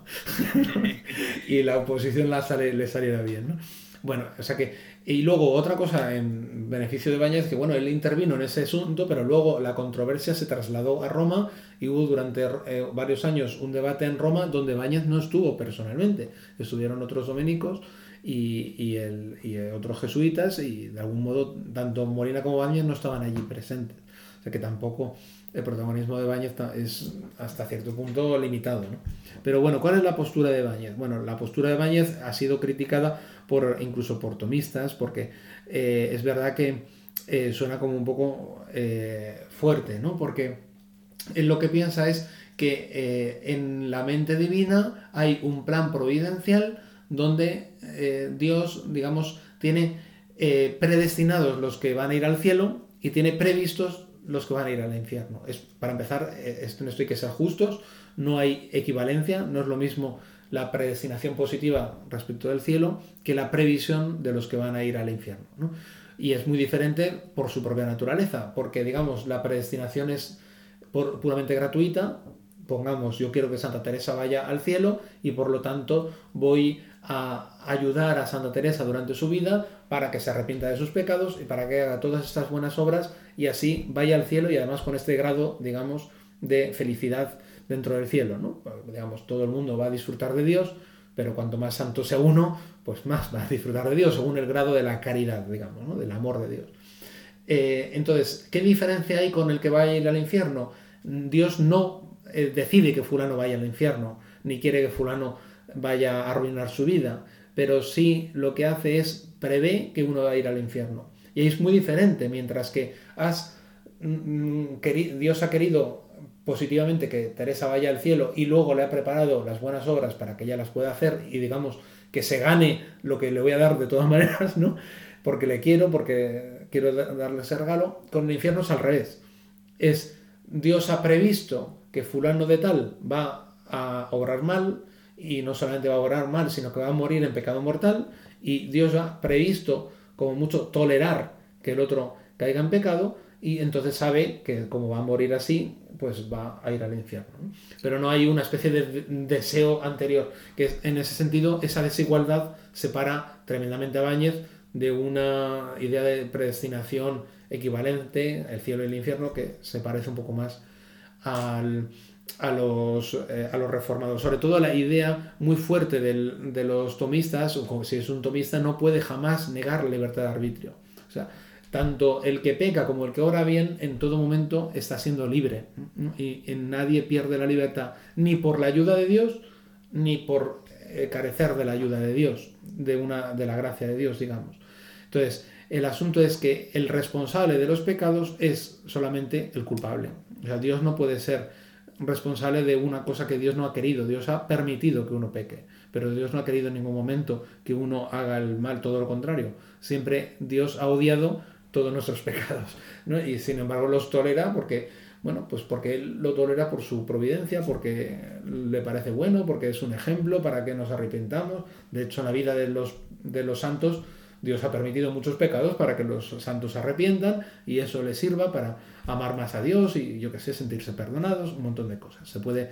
y la oposición la sale, le saliera bien. ¿no? Bueno, o sea que y luego otra cosa en beneficio de Bañez, que bueno, él intervino en ese asunto, pero luego la controversia se trasladó a Roma y hubo durante eh, varios años un debate en Roma donde Bañez no estuvo personalmente. Estuvieron otros dominicos y, y, el, y otros jesuitas y de algún modo tanto Molina como Bañez no estaban allí presentes. O sea que tampoco el protagonismo de Báñez es hasta cierto punto limitado. ¿no? Pero bueno, ¿cuál es la postura de Báñez? Bueno, la postura de Báñez ha sido criticada por incluso por tomistas, porque eh, es verdad que eh, suena como un poco eh, fuerte, ¿no? Porque él lo que piensa es que en la mente divina hay un plan providencial donde Dios, digamos, tiene predestinados los que van a ir al cielo y tiene previstos los que van a ir al infierno. Es, para empezar, eh, esto, esto hay que ser justos, no hay equivalencia, no es lo mismo la predestinación positiva respecto del cielo que la previsión de los que van a ir al infierno. Y es muy diferente por su propia naturaleza, porque digamos, la predestinación es puramente gratuita, pongamos, yo quiero que Santa Teresa vaya al cielo y por lo tanto voy a ayudar a Santa Teresa durante su vida para que se arrepienta de sus pecados y para que haga todas estas buenas obras y así vaya al cielo y además con este grado, digamos, de felicidad dentro del cielo, ¿no? Digamos, todo el mundo va a disfrutar de Dios, pero cuanto más santo sea uno, pues más va a disfrutar de Dios, según el grado de la caridad, digamos, ¿no? Del amor de Dios. Eh, entonces, ¿qué diferencia hay con el que va a ir al infierno? Dios no eh, decide que fulano vaya al infierno, ni quiere que fulano vaya a arruinar su vida, pero sí lo que hace es prevé que uno va a ir al infierno. Y es muy diferente, mientras que has, mm, mm, Dios ha querido positivamente que Teresa vaya al cielo y luego le ha preparado las buenas obras para que ella las pueda hacer y digamos que se gane lo que le voy a dar de todas maneras, ¿no? Porque le quiero, porque quiero darle ese regalo. Con el infierno es al revés. Es Dios ha previsto que fulano de tal va a obrar mal, y no solamente va a orar mal, sino que va a morir en pecado mortal y Dios ha previsto como mucho tolerar que el otro caiga en pecado y entonces sabe que como va a morir así, pues va a ir al infierno. Pero no hay una especie de deseo anterior, que en ese sentido esa desigualdad separa tremendamente a Báñez de una idea de predestinación equivalente, el cielo y el infierno, que se parece un poco más al, a los, eh, a los reformados. Sobre todo la idea muy fuerte del, de los tomistas, si es un tomista, no puede jamás negar la libertad de arbitrio. O sea, tanto el que peca como el que ora bien en todo momento está siendo libre. Y nadie pierde la libertad, ni por la ayuda de Dios, ni por eh, carecer de la ayuda de Dios, de, una, de la gracia de Dios, digamos. Entonces, el asunto es que el responsable de los pecados es solamente el culpable. O sea, Dios no puede ser responsable de una cosa que Dios no ha querido. Dios ha permitido que uno peque, pero Dios no ha querido en ningún momento que uno haga el mal, todo lo contrario. Siempre Dios ha odiado todos nuestros pecados, Y sin embargo los tolera porque, bueno, pues porque Él lo tolera por su providencia, porque le parece bueno, porque es un ejemplo para que nos arrepentamos. De hecho, la vida de los, de los santos, Dios ha permitido muchos pecados para que los santos se arrepientan y eso les sirva para amar más a Dios y yo que sé, sentirse perdonados, un montón de cosas. Se puede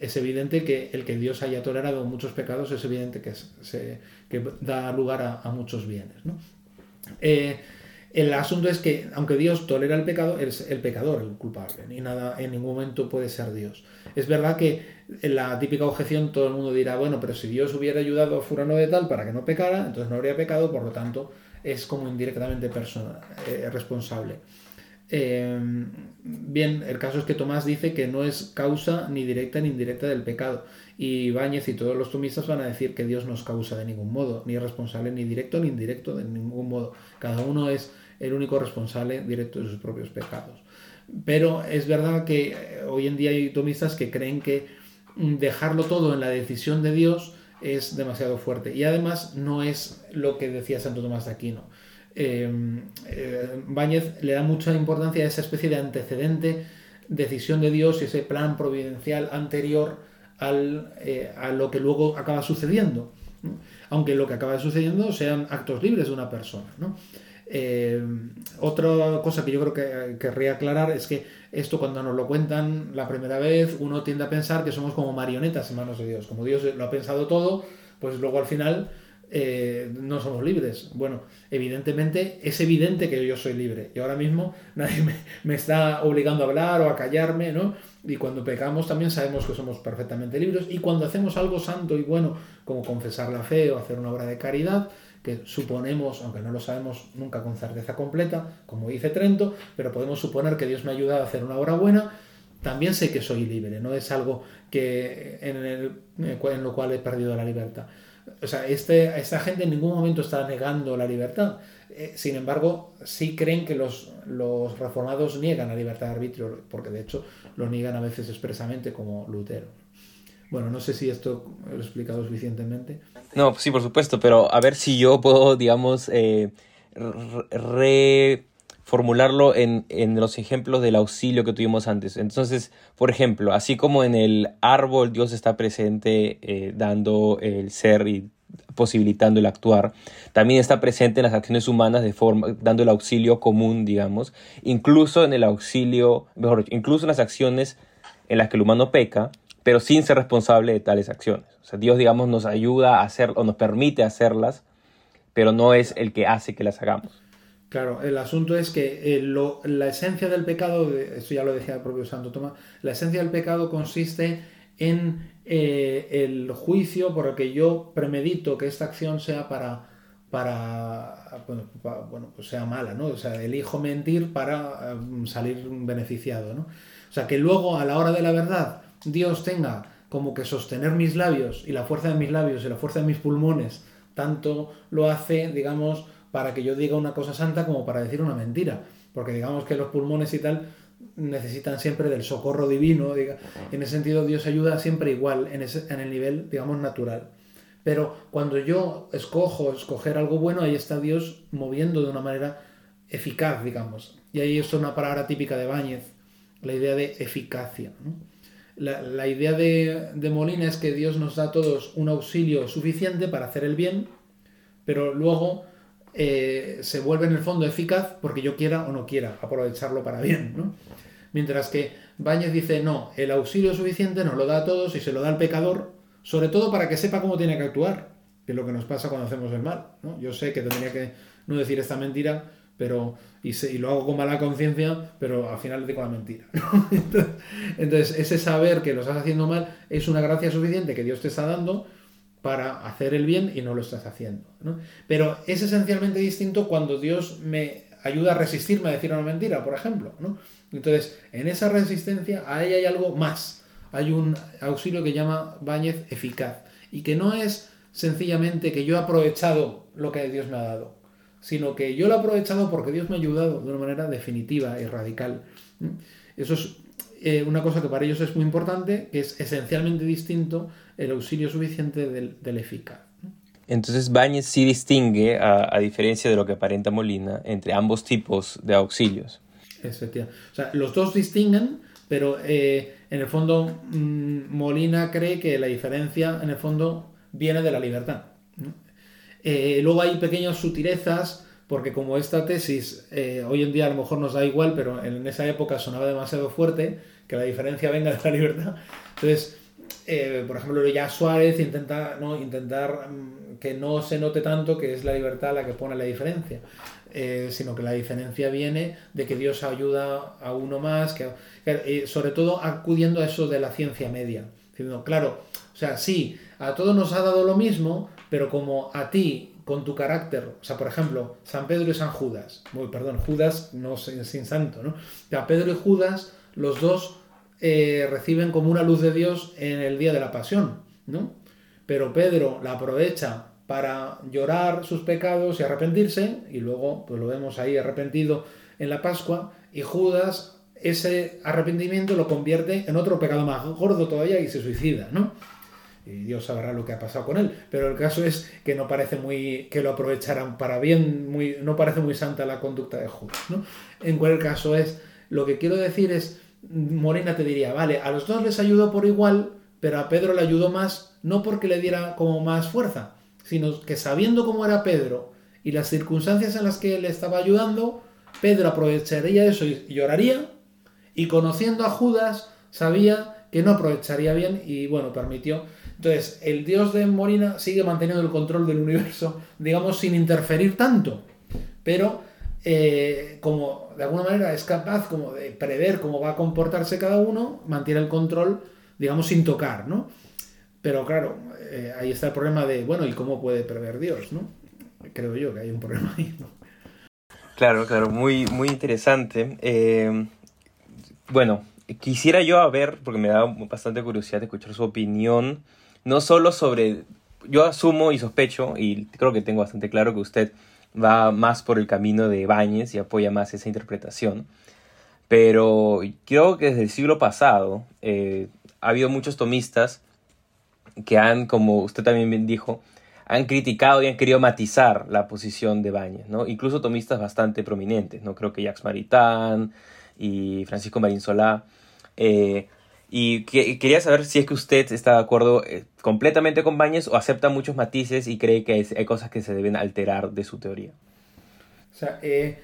es evidente que el que Dios haya tolerado muchos pecados es evidente que, se, da lugar a, muchos bienes. Eh, el asunto es que, aunque Dios tolera el pecado, es el pecador el culpable, ni nada en ningún momento puede ser Dios. Es verdad que en la típica objeción todo el mundo dirá, bueno, pero si Dios hubiera ayudado a Furano de tal para que no pecara, entonces no habría pecado, por lo tanto es como indirectamente persona, eh, responsable. Em, bien, el caso es que Tomás dice que no es causa ni directa ni indirecta del pecado. Y Báñez y todos los tomistas van a decir que Dios no es causa de ningún modo, ni es responsable ni directo ni indirecto de ningún modo. Cada uno es el único responsable directo de sus propios pecados. Pero es verdad que eh, hoy en día hay tomistas que creen que mm, dejarlo todo en la decisión de Dios es demasiado fuerte. Y además no es lo que decía Santo Tomás de Aquino. Em, eh, Báñez le da mucha importancia a esa especie de antecedente, decisión de Dios y ese plan providencial anterior al, eh, a lo que luego acaba sucediendo. Aunque lo que acaba sucediendo sean actos libres de una persona. Eh, otra cosa que yo creo que querría aclarar es que esto cuando nos lo cuentan la primera vez, uno tiende a pensar que somos como marionetas en manos de Dios. Como Dios lo ha pensado todo, pues luego al final eh, no somos libres. Bueno, evidentemente es evidente que yo soy libre y ahora mismo nadie me, está obligando a hablar o a callarme, ¿no? Y cuando pecamos también sabemos que somos perfectamente libres y cuando hacemos algo santo y bueno, como confesar la fe o hacer una obra de caridad, que suponemos, aunque no lo sabemos nunca con certeza completa, como dice Trento, pero podemos suponer que Dios me ayuda a hacer una obra buena, también sé que soy libre, no es algo que en, el, en lo cual he perdido la libertad. O sea, este, esta gente en ningún momento está negando la libertad. Eh, sin embargo, sí creen que los, los reformados niegan la libertad de arbitrio, porque de hecho lo niegan a veces expresamente como Lutero. Bueno, no sé si esto lo he explicado suficientemente. No, sí, por supuesto, pero a ver si yo puedo, digamos, eh, reformularlo en, en, los ejemplos del auxilio que tuvimos antes. Entonces, por ejemplo, así como en el árbol Dios está presente eh, dando el ser y posibilitando el actuar, también está presente en las acciones humanas de forma, dando el auxilio común, digamos, incluso en el auxilio, mejor incluso en las acciones en las que el humano peca, pero sin ser responsable de tales acciones. O sea, Dios, digamos, nos ayuda a hacer o nos permite hacerlas, pero no es el que hace que las hagamos. Claro, el asunto es que eh, la esencia del pecado, esto ya lo decía el propio Santo Tomás, la esencia del pecado consiste en eh, el juicio por el que yo premedito que esta acción sea para, para, bueno, pues sea mala, ¿no? O sea, elijo mentir para um, salir beneficiado, ¿no? O sea, que luego a la hora de la verdad Dios tenga como que sostener mis labios y la fuerza de mis labios y la fuerza de mis pulmones, tanto lo hace, digamos, para que yo diga una cosa santa como para decir una mentira. Porque digamos que los pulmones y tal necesitan siempre del socorro divino. En ese sentido, Dios ayuda siempre igual, en, en el nivel, digamos, natural. Pero cuando yo escojo escoger algo bueno, ahí está Dios moviendo de una manera eficaz, digamos. Y ahí es una palabra típica de Báñez, la idea de eficacia. La, idea de, de, Molina es que Dios nos da a todos un auxilio suficiente para hacer el bien, pero luego eh, se vuelve en el fondo eficaz porque yo quiera o no quiera aprovecharlo para bien. ¿no? Mientras que Báñez dice, no, el auxilio suficiente nos lo da a todos y se lo da al pecador, sobre todo para que sepa cómo tiene que actuar, que es lo que nos pasa cuando hacemos el mal. ¿no? Yo sé que tendría que no decir esta mentira, pero y, y lo hago con mala conciencia, pero al final digo la mentira. entonces, ese saber que lo estás haciendo mal es una gracia suficiente que Dios te está dando para hacer el bien y no lo estás haciendo. Pero es esencialmente distinto cuando Dios me ayuda a resistirme a decir una mentira, por ejemplo. Entonces, en esa resistencia, ahí hay algo más. Hay un auxilio que llama Báñez eficaz. Y que no es sencillamente que yo he aprovechado lo que Dios me ha dado, sino que yo lo he aprovechado porque Dios me ha ayudado de una manera definitiva y radical. Eso es eh, una cosa que para ellos es muy importante, que es esencialmente distinto el auxilio suficiente del, eficaz. Entonces Báñez sí distingue, a, diferencia de lo que aparenta Molina, entre ambos tipos de auxilios. Efectivamente. O sea, los dos distinguen, pero eh, en el fondo mm, Molina cree que la diferencia, en el fondo, viene de la libertad. Eh, luego hay pequeñas sutilezas porque como esta tesis eh, hoy en día a lo mejor nos da igual, pero en esa época sonaba demasiado fuerte, que la diferencia venga de la libertad. Entonces, eh, por ejemplo, ya Suárez intenta ¿no? intentar mm, que no se note tanto que es la libertad la que pone la diferencia. Eh, sino que la diferencia viene de que Dios ayuda a uno más, que, sobre todo acudiendo a eso de la ciencia media. Diciendo, claro, o sea, sí, a todos nos ha dado lo mismo, pero como a ti, con tu carácter, o sea, por ejemplo, San Pedro y San Judas, muy, perdón, Judas no sin, sin santo, ¿no? A Pedro y Judas, los dos eh, reciben como una luz de Dios en el día de la pasión, ¿no? Pero Pedro la aprovecha para llorar sus pecados y arrepentirse, y luego pues lo vemos ahí arrepentido en la Pascua, y Judas ese arrepentimiento lo convierte en otro pecado más gordo todavía y se suicida, ¿no? Y Dios sabrá lo que ha pasado con él, pero el caso es que no parece muy que lo aprovecharan para bien, muy, no parece muy santa la conducta de Judas, ¿no? En cualquier caso es, lo que quiero decir es, Morena te diría, vale, a los dos les ayudó por igual, pero a Pedro le ayudó más, no porque le diera como más fuerza, sino que sabiendo cómo era Pedro y las circunstancias en las que él estaba ayudando, Pedro aprovecharía eso y lloraría, y conociendo a Judas, sabía que no aprovecharía bien y bueno, permitió. Entonces, el dios de Morina sigue manteniendo el control del universo, digamos, sin interferir tanto, pero eh, como de alguna manera es capaz como de prever cómo va a comportarse cada uno, mantiene el control, digamos, sin tocar, ¿no? Pero claro, eh, ahí está el problema de, bueno, ¿y cómo puede prever Dios, no? Creo yo que hay un problema ahí, ¿no? Claro, claro, muy, muy interesante. Eh, bueno, quisiera yo a ver, porque me da bastante curiosidad escuchar su opinión, no solo sobre, yo asumo y sospecho, y creo que tengo bastante claro que usted va más por el camino de Báñez y apoya más esa interpretación, pero creo que desde el siglo pasado eh, ha habido muchos tomistas que han, como usted también dijo, han criticado y han querido matizar la posición de Bañez, ¿no? Incluso tomistas bastante prominentes, ¿no? Creo que Jacques Maritain y Francisco Marín Solá. Eh, y quería saber si es que usted está de acuerdo eh, completamente con Bañez o acepta muchos matices y cree que hay, cosas que se deben alterar de su teoría. O sea, eh,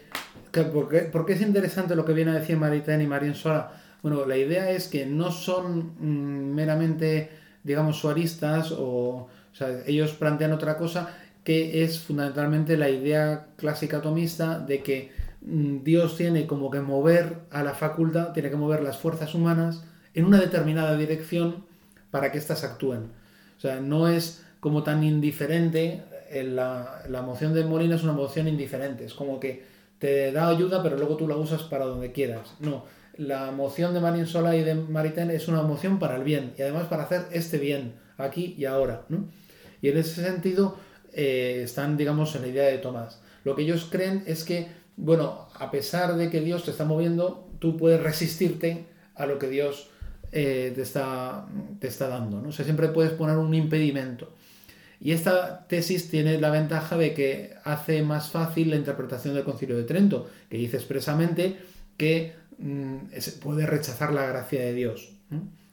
¿por, qué, es interesante lo que viene a decir Maritain y Marín Solá? Bueno, la idea es que no son mm, meramente digamos, suaristas o, sea, ellos plantean otra cosa que es fundamentalmente la idea clásica atomista de que mm, Dios tiene como que mover a la facultad, tiene que mover las fuerzas humanas en una determinada dirección para que éstas actúen. O sea, no es como tan indiferente, eh, la, la moción de Molina es una moción indiferente, es como que te da ayuda pero luego tú la usas para donde quieras. No, la moción de Marin Sola y de Maritain es una moción para el bien y además para hacer este bien aquí y ahora. ¿no? Y en ese sentido eh, están, digamos, en la idea de Tomás. Lo que ellos creen es que, bueno, a pesar de que Dios te está moviendo, tú puedes resistirte a lo que Dios eh, te, está, te está dando. ¿no? Siempre puedes poner un impedimento. Y esta tesis tiene la ventaja de que hace más fácil la interpretación del Concilio de Trento, que dice expresamente que Mm, se puede rechazar la gracia de Dios.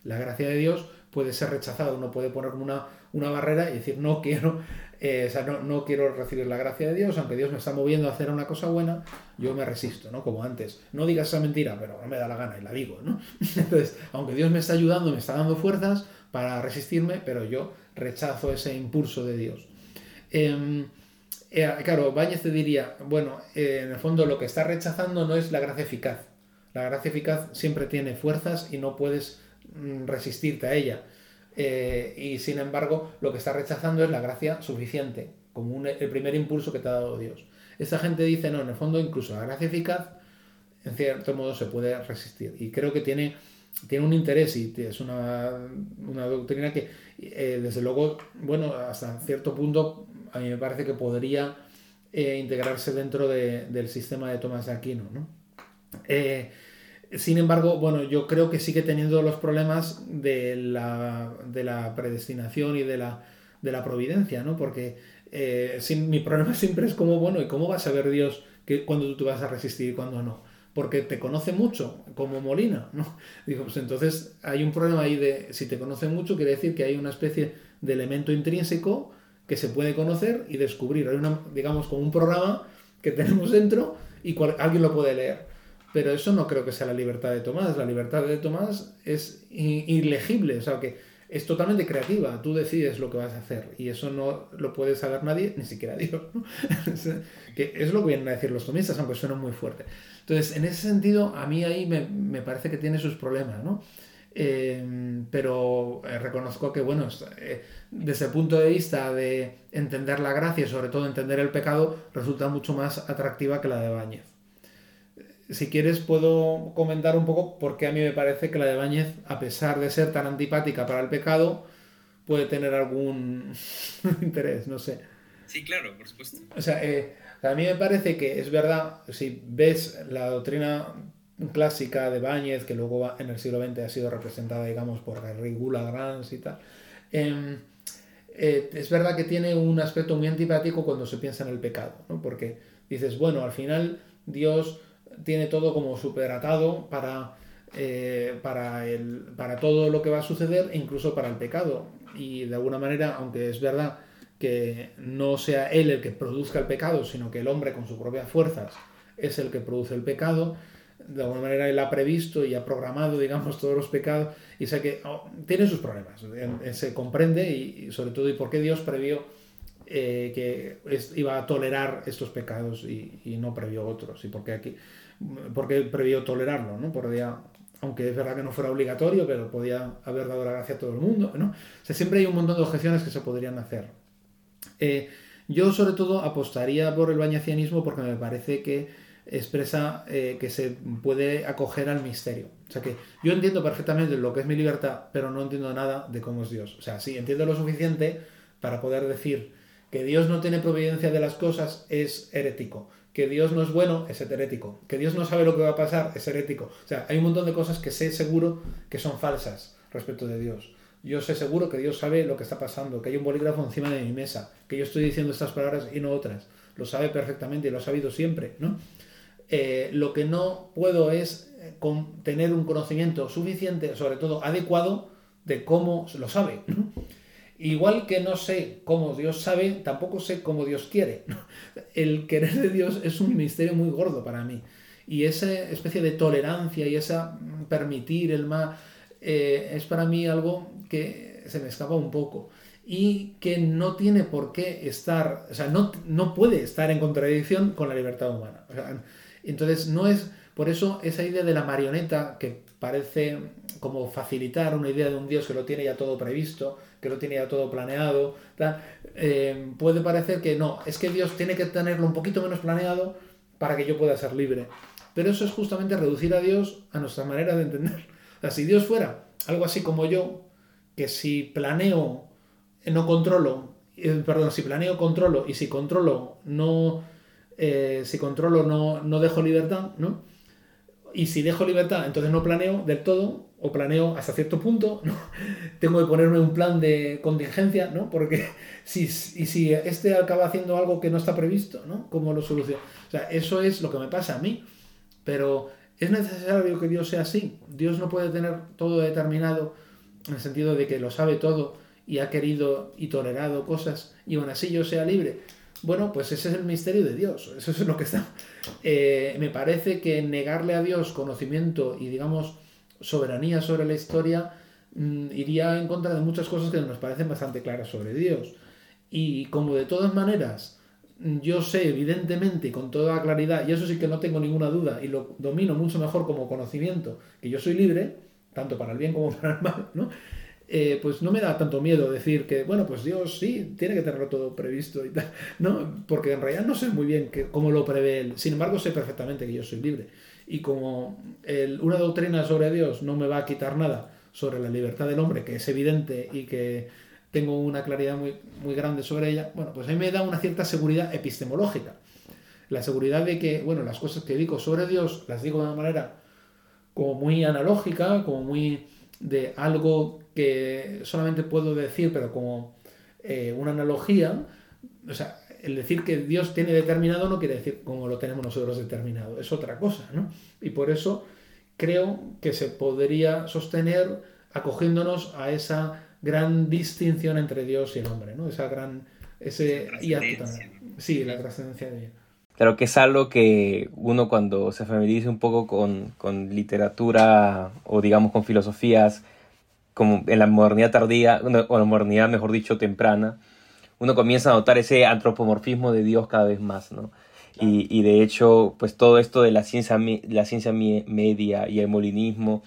La gracia de Dios puede ser rechazada, uno puede poner una, una barrera y decir no quiero, eh, no, quiero recibir la gracia de Dios, aunque Dios me está moviendo a hacer una cosa buena, yo me resisto, ¿no? Como antes. No digas esa mentira, pero no me da la gana y la digo, ¿no? Entonces, aunque Dios me está ayudando, me está dando fuerzas para resistirme, pero yo rechazo ese impulso de Dios. Em, eh, claro, Báñez te diría, bueno, eh, en el fondo lo que está rechazando no es la gracia eficaz, la gracia eficaz siempre tiene fuerzas y no puedes mm, resistirte a ella. Eh, y sin embargo, lo que está rechazando es la gracia suficiente, como el primer impulso que te ha dado Dios. Esta gente dice, no, en el fondo incluso la gracia eficaz, en cierto modo, se puede resistir. Y creo que tiene, tiene un interés y es una, doctrina que, eh, desde luego, bueno, hasta cierto punto, a mí me parece que podría eh, integrarse dentro del sistema de Tomás de Aquino. ¿no? Sin embargo, bueno, yo creo que sigue teniendo los problemas de la, de la predestinación y de la, de la providencia, ¿no? Porque eh, sin, mi problema siempre es como, bueno, ¿y cómo vas a ver Dios que, cuando tú te vas a resistir y cuando no? Porque te conoce mucho, como Molina, ¿no? Digo, pues entonces hay un problema ahí de, si te conoce mucho, quiere decir que hay una especie de elemento intrínseco que se puede conocer y descubrir. Hay una, digamos, como un programa que tenemos dentro y alguien lo puede leer. Pero eso no creo que sea la libertad de Tomás. La libertad de Tomás es ilegible. O sea, que es totalmente creativa. Tú decides lo que vas a hacer y eso no lo puede saber nadie, ni siquiera Dios. que es lo que vienen a decir los tomistas, aunque suena muy fuerte. Entonces, en ese sentido, a mí ahí me, parece que tiene sus problemas, ¿no? Eh, pero eh, reconozco que, bueno, eh, desde el punto de vista de entender la gracia y sobre todo entender el pecado, resulta mucho más atractiva que la de Báñez si quieres puedo comentar un poco por qué a mí me parece que la de Báñez, a pesar de ser tan antipática para el pecado, puede tener algún interés, no sé. Sí, claro, por supuesto. O sea, eh, a mí me parece que es verdad, si ves la doctrina clásica de Báñez, que luego en el siglo XX ha sido representada, digamos, por Regula Grans y tal, em, eh, es verdad que tiene un aspecto muy antipático cuando se piensa en el pecado, ¿no? porque dices, bueno, al final Dios tiene todo como superatado para, eh, para, el, para todo lo que va a suceder e incluso para el pecado. Y de alguna manera, aunque es verdad que no sea él el que produzca el pecado, sino que el hombre con sus propias fuerzas es el que produce el pecado, de alguna manera él ha previsto y ha programado, digamos, todos los pecados y sé que oh, tiene sus problemas. Se comprende y, sobre todo y por qué Dios previó eh, que iba a tolerar estos pecados y, y, no previó otros y por qué aquí porque previó tolerarlo, ¿no? Podría, aunque es verdad que no fuera obligatorio, pero podía haber dado la gracia a todo el mundo, ¿no? O sea, siempre hay un montón de objeciones que se podrían hacer. Eh, yo sobre todo apostaría por el bañacianismo porque me parece que expresa eh, que se puede acoger al misterio. O sea que yo entiendo perfectamente lo que es mi libertad, pero no entiendo nada de cómo es Dios. O sea, sí, entiendo lo suficiente para poder decir que Dios no tiene providencia de las cosas es herético que Dios no es bueno, es herético. Que Dios no sabe lo que va a pasar, es herético. O sea, hay un montón de cosas que sé seguro que son falsas respecto de Dios. Yo sé seguro que Dios sabe lo que está pasando, que hay un bolígrafo encima de mi mesa, que yo estoy diciendo estas palabras y no otras. Lo sabe perfectamente y lo ha sabido siempre, ¿no? Eh, lo que no puedo es eh, tener un conocimiento suficiente, sobre todo adecuado, de cómo lo sabe. Igual que no sé cómo Dios sabe, tampoco sé cómo Dios quiere. El querer de Dios es un misterio muy gordo para mí. Y esa especie de tolerancia y esa permitir el mal eh, es para mí algo que se me escapa un poco. Y que no tiene por qué estar, o sea, no, no puede estar en contradicción con la libertad humana. entonces, no es, por eso esa idea de la marioneta que parece como facilitar una idea de un Dios que lo tiene ya todo previsto, que lo tiene ya todo planeado, eh, puede parecer que no, es que Dios tiene que tenerlo un poquito menos planeado para que yo pueda ser libre. Pero eso es justamente reducir a Dios a nuestra manera de entender. O sea, si Dios fuera algo así como yo, que si planeo, no controlo, eh, perdón, si planeo, controlo, y si controlo, no, eh, si controlo, no, no dejo libertad, ¿no? Y si dejo libertad, entonces no planeo del todo, o planeo hasta cierto punto, ¿no? tengo que ponerme un plan de contingencia, ¿no? Porque si, y si este acaba haciendo algo que no está previsto, ¿no? ¿Cómo lo soluciono? O sea, eso es lo que me pasa a mí. Pero es necesario que Dios sea así. Dios no puede tener todo determinado en el sentido de que lo sabe todo y ha querido y tolerado cosas y aún así yo sea libre. Bueno, pues ese es el misterio de Dios. Eso es lo que está. Eh, me parece que negarle a Dios conocimiento y, digamos, soberanía sobre la historia mm, iría en contra de muchas cosas que nos parecen bastante claras sobre Dios. Y como de todas maneras mm, yo sé evidentemente con toda claridad, y eso sí que no tengo ninguna duda, y lo domino mucho mejor como conocimiento, que yo soy libre, tanto para el bien como para el mal, ¿no? Eh, pues no me da tanto miedo decir que, bueno, pues Dios sí, tiene que tenerlo todo previsto y tal, ¿no? Porque en realidad no sé muy bien que, cómo lo prevé él. Sin embargo, sé perfectamente que yo soy libre y como una doctrina sobre Dios no me va a quitar nada sobre la libertad del hombre, que es evidente y que tengo una claridad muy, muy grande sobre ella, bueno, pues a mí me da una cierta seguridad epistemológica. La seguridad de que, bueno, las cosas que digo sobre Dios las digo de una manera como muy analógica, como muy de algo que solamente puedo decir, pero como eh, una analogía, o sea, el decir que Dios tiene determinado no quiere decir como lo tenemos nosotros determinado, es otra cosa, ¿no? Y por eso creo que se podría sostener acogiéndonos a esa gran distinción entre Dios y el hombre, ¿no? Esa gran... Ese Sí, la trascendencia de Dios. Claro que es algo que uno cuando se familiariza un poco con, con literatura o digamos con filosofías como en la modernidad tardía, o la modernidad, mejor dicho, temprana, uno comienza a notar ese antropomorfismo de Dios cada vez más, ¿no? Y, y de hecho, pues todo esto de la ciencia, la ciencia media y el molinismo,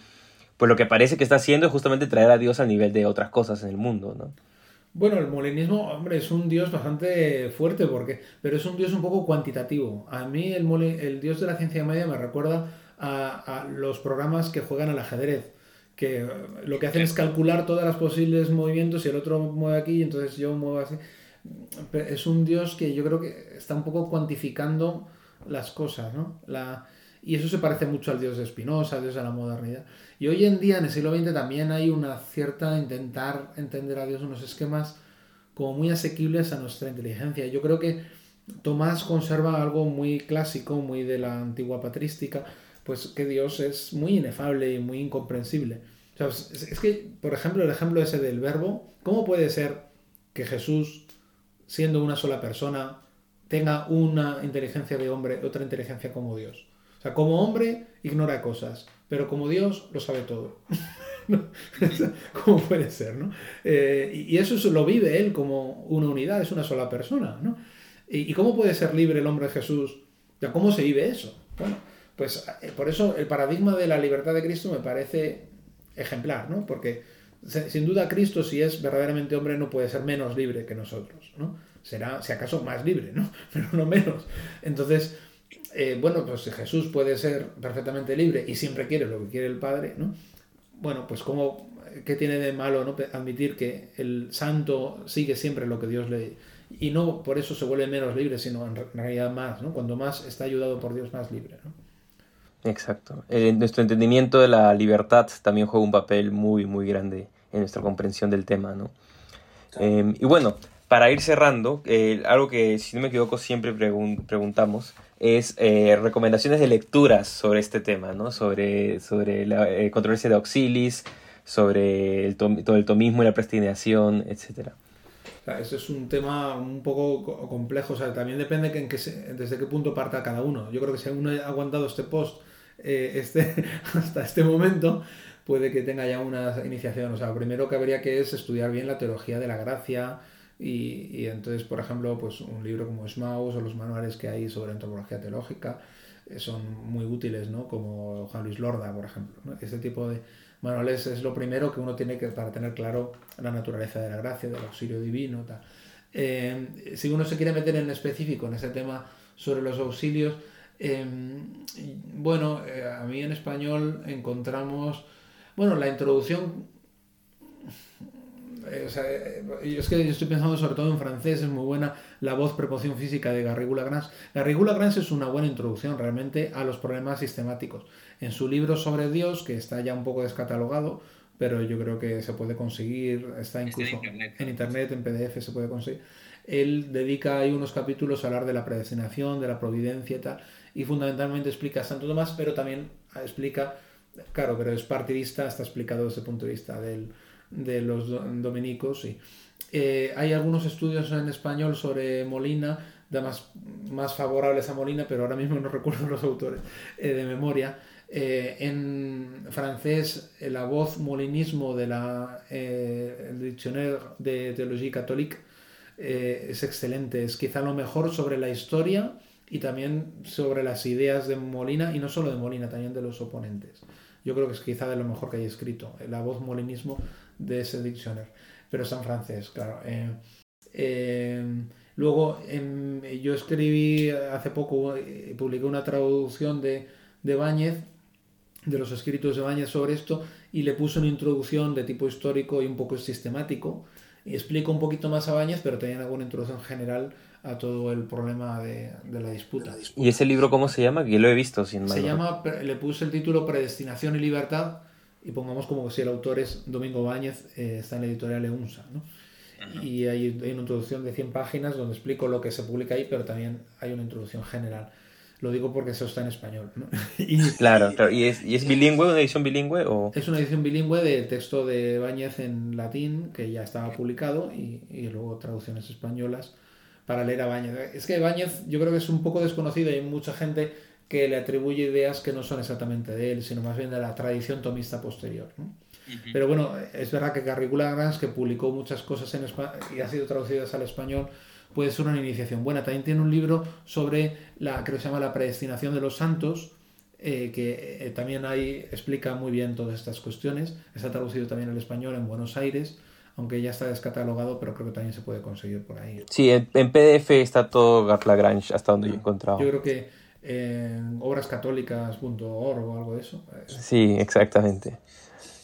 pues lo que parece que está haciendo es justamente traer a Dios al nivel de otras cosas en el mundo, ¿no? Bueno, el molinismo, hombre, es un dios bastante fuerte, porque, pero es un dios un poco cuantitativo. A mí el, el dios de la ciencia media me recuerda a, a, los programas que juegan al ajedrez, que lo que hacen es calcular todas las posibles movimientos y el otro mueve aquí y entonces yo muevo así. Es un dios que yo creo que está un poco cuantificando las cosas, ¿no? La, y eso se parece mucho al dios de Spinoza, al dios de la modernidad. Y hoy en día, en el siglo XX, también hay una cierta intentar entender a Dios unos esquemas como muy asequibles a nuestra inteligencia. Yo creo que Tomás conserva algo muy clásico, muy de la antigua patrística, pues que Dios es muy inefable y muy incomprensible. O sea, es que, por ejemplo, el ejemplo ese del verbo, ¿cómo puede ser que Jesús, siendo una sola persona, tenga una inteligencia de hombre, otra inteligencia como Dios? O sea, como hombre ignora cosas, pero como Dios lo sabe todo. ¿Cómo puede ser? ¿no? Eh, y eso lo vive él como una unidad, es una sola persona. ¿no? ¿Y, cómo puede ser libre el hombre Jesús? ¿Cómo se vive eso? Bueno, pues eh, por eso el paradigma de la libertad de Cristo me parece ejemplar, ¿no? Porque sin duda Cristo, si es verdaderamente hombre, no puede ser menos libre que nosotros, ¿no? Será, si acaso, más libre, ¿no? Pero no menos. Entonces, eh, bueno, pues si Jesús puede ser perfectamente libre y siempre quiere lo que quiere el Padre, ¿no? Bueno, pues ¿cómo, ¿qué tiene de malo ¿no? admitir que el santo sigue siempre lo que Dios le... Y no por eso se vuelve menos libre, sino en realidad más, ¿no? Cuando más está ayudado por Dios, más libre, ¿no? Exacto. nuestro entendimiento de la libertad también juega un papel muy, muy grande en nuestra comprensión del tema, ¿no? Em, y bueno, para ir cerrando, eh, algo que, si no me equivoco, siempre preguntamos es eh, recomendaciones de lecturas sobre este tema, ¿no? Sobre, sobre la eh, controversia de Auxilis, sobre el todo el tomismo y la predestinación, etc. Eso es un tema un poco complejo, o sea, también depende en que desde qué punto parta cada uno. Yo creo que si uno ha aguantado este post eh, este, hasta este momento, puede que tenga ya una iniciación. O sea, lo primero que habría que es estudiar bien la teología de la gracia, y, y, entonces, por ejemplo, pues un libro como Smaus o los manuales que hay sobre antropología teológica eh, son muy útiles, ¿no? Como Juan Luis Lorda, por ejemplo. ¿no? Este tipo de manuales es lo primero que uno tiene que para tener claro la naturaleza de la gracia, del auxilio divino, tal. Eh, si uno se quiere meter en específico en ese tema sobre los auxilios, eh, bueno, eh, a mí en español encontramos, bueno, la introducción eh, o sea, eh, es que yo estoy pensando sobre todo en francés, es muy buena la voz preposición física de Garrigou Lagrange. Garrigou Lagrange es una buena introducción realmente a los problemas sistemáticos. En su libro sobre Dios, que está ya un poco descatalogado, pero yo creo que se puede conseguir, está incluso en internet, en PDF se puede conseguir. Él dedica ahí unos capítulos a hablar de la predestinación, de la providencia y tal, y fundamentalmente explica Santo Tomás, pero también explica, claro, pero es partidista, está explicado desde el punto de vista del, de los dominicos. Sí. Eh, hay algunos estudios en español sobre Molina, más, más favorables a Molina, pero ahora mismo no recuerdo los autores eh, de memoria. Eh, en francés, la voz molinismo de la el Dictionnaire de Teología Católica es excelente. Es quizá lo mejor sobre la historia y también sobre las ideas de Molina, y no solo de Molina, también de los oponentes. Yo creo que es quizá de lo mejor que hay escrito. La voz molinismo de ese diccionario, pero está en francés, claro. Eh, eh, luego, yo escribí hace poco, eh, publiqué una traducción de, de Báñez, de los escritos de Báñez sobre esto, y le puse una introducción de tipo histórico y un poco sistemático. Explico un poquito más a Báñez, pero también hago una introducción general a todo el problema de, de, la disputa. ¿Y ese libro cómo se llama? Que lo he visto sin Se llama, le puse el título Predestinación y Libertad, y pongamos como si el autor es Domingo Báñez, eh, está en la editorial EUNSA. ¿no? Y hay, hay, una introducción de 100 páginas donde explico lo que se publica ahí, pero también hay una introducción general. Lo digo porque eso está en español. ¿no? y, claro, claro. ¿Y es, ¿Y es bilingüe, una edición bilingüe? O... Es una edición bilingüe de texto de Báñez en latín, que ya estaba publicado, y, y luego traducciones españolas para leer a Báñez. Es que Báñez yo creo que es un poco desconocido y hay mucha gente que le atribuye ideas que no son exactamente de él, sino más bien de la tradición tomista posterior. Pero bueno, es verdad que Carricula Grans, que publicó muchas cosas en y ha sido traducidas al español, puede ser una iniciación buena. También tiene un libro sobre la que se llama La predestinación de los santos, eh, que eh, también ahí explica muy bien todas estas cuestiones. Está traducido también al español en Buenos Aires, aunque ya está descatalogado, pero creo que también se puede conseguir por ahí. Sí, en, PDF está todo Lagrange, hasta donde yo he encontrado. Yo creo que en obrascatólicas.org o algo de eso. Sí, exactamente.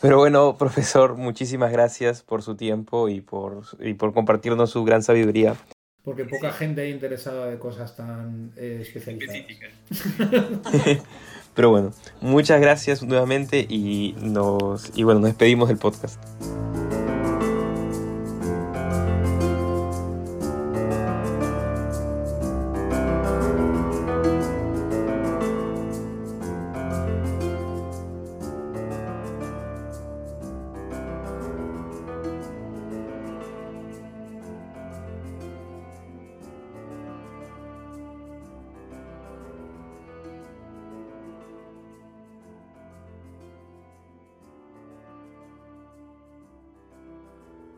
Pero bueno, profesor, muchísimas gracias por su tiempo y por, y por compartirnos su gran sabiduría. Porque poca gente interesada de cosas tan eh, especializadas. Pero bueno, muchas gracias nuevamente y nos y bueno, nos despedimos del podcast.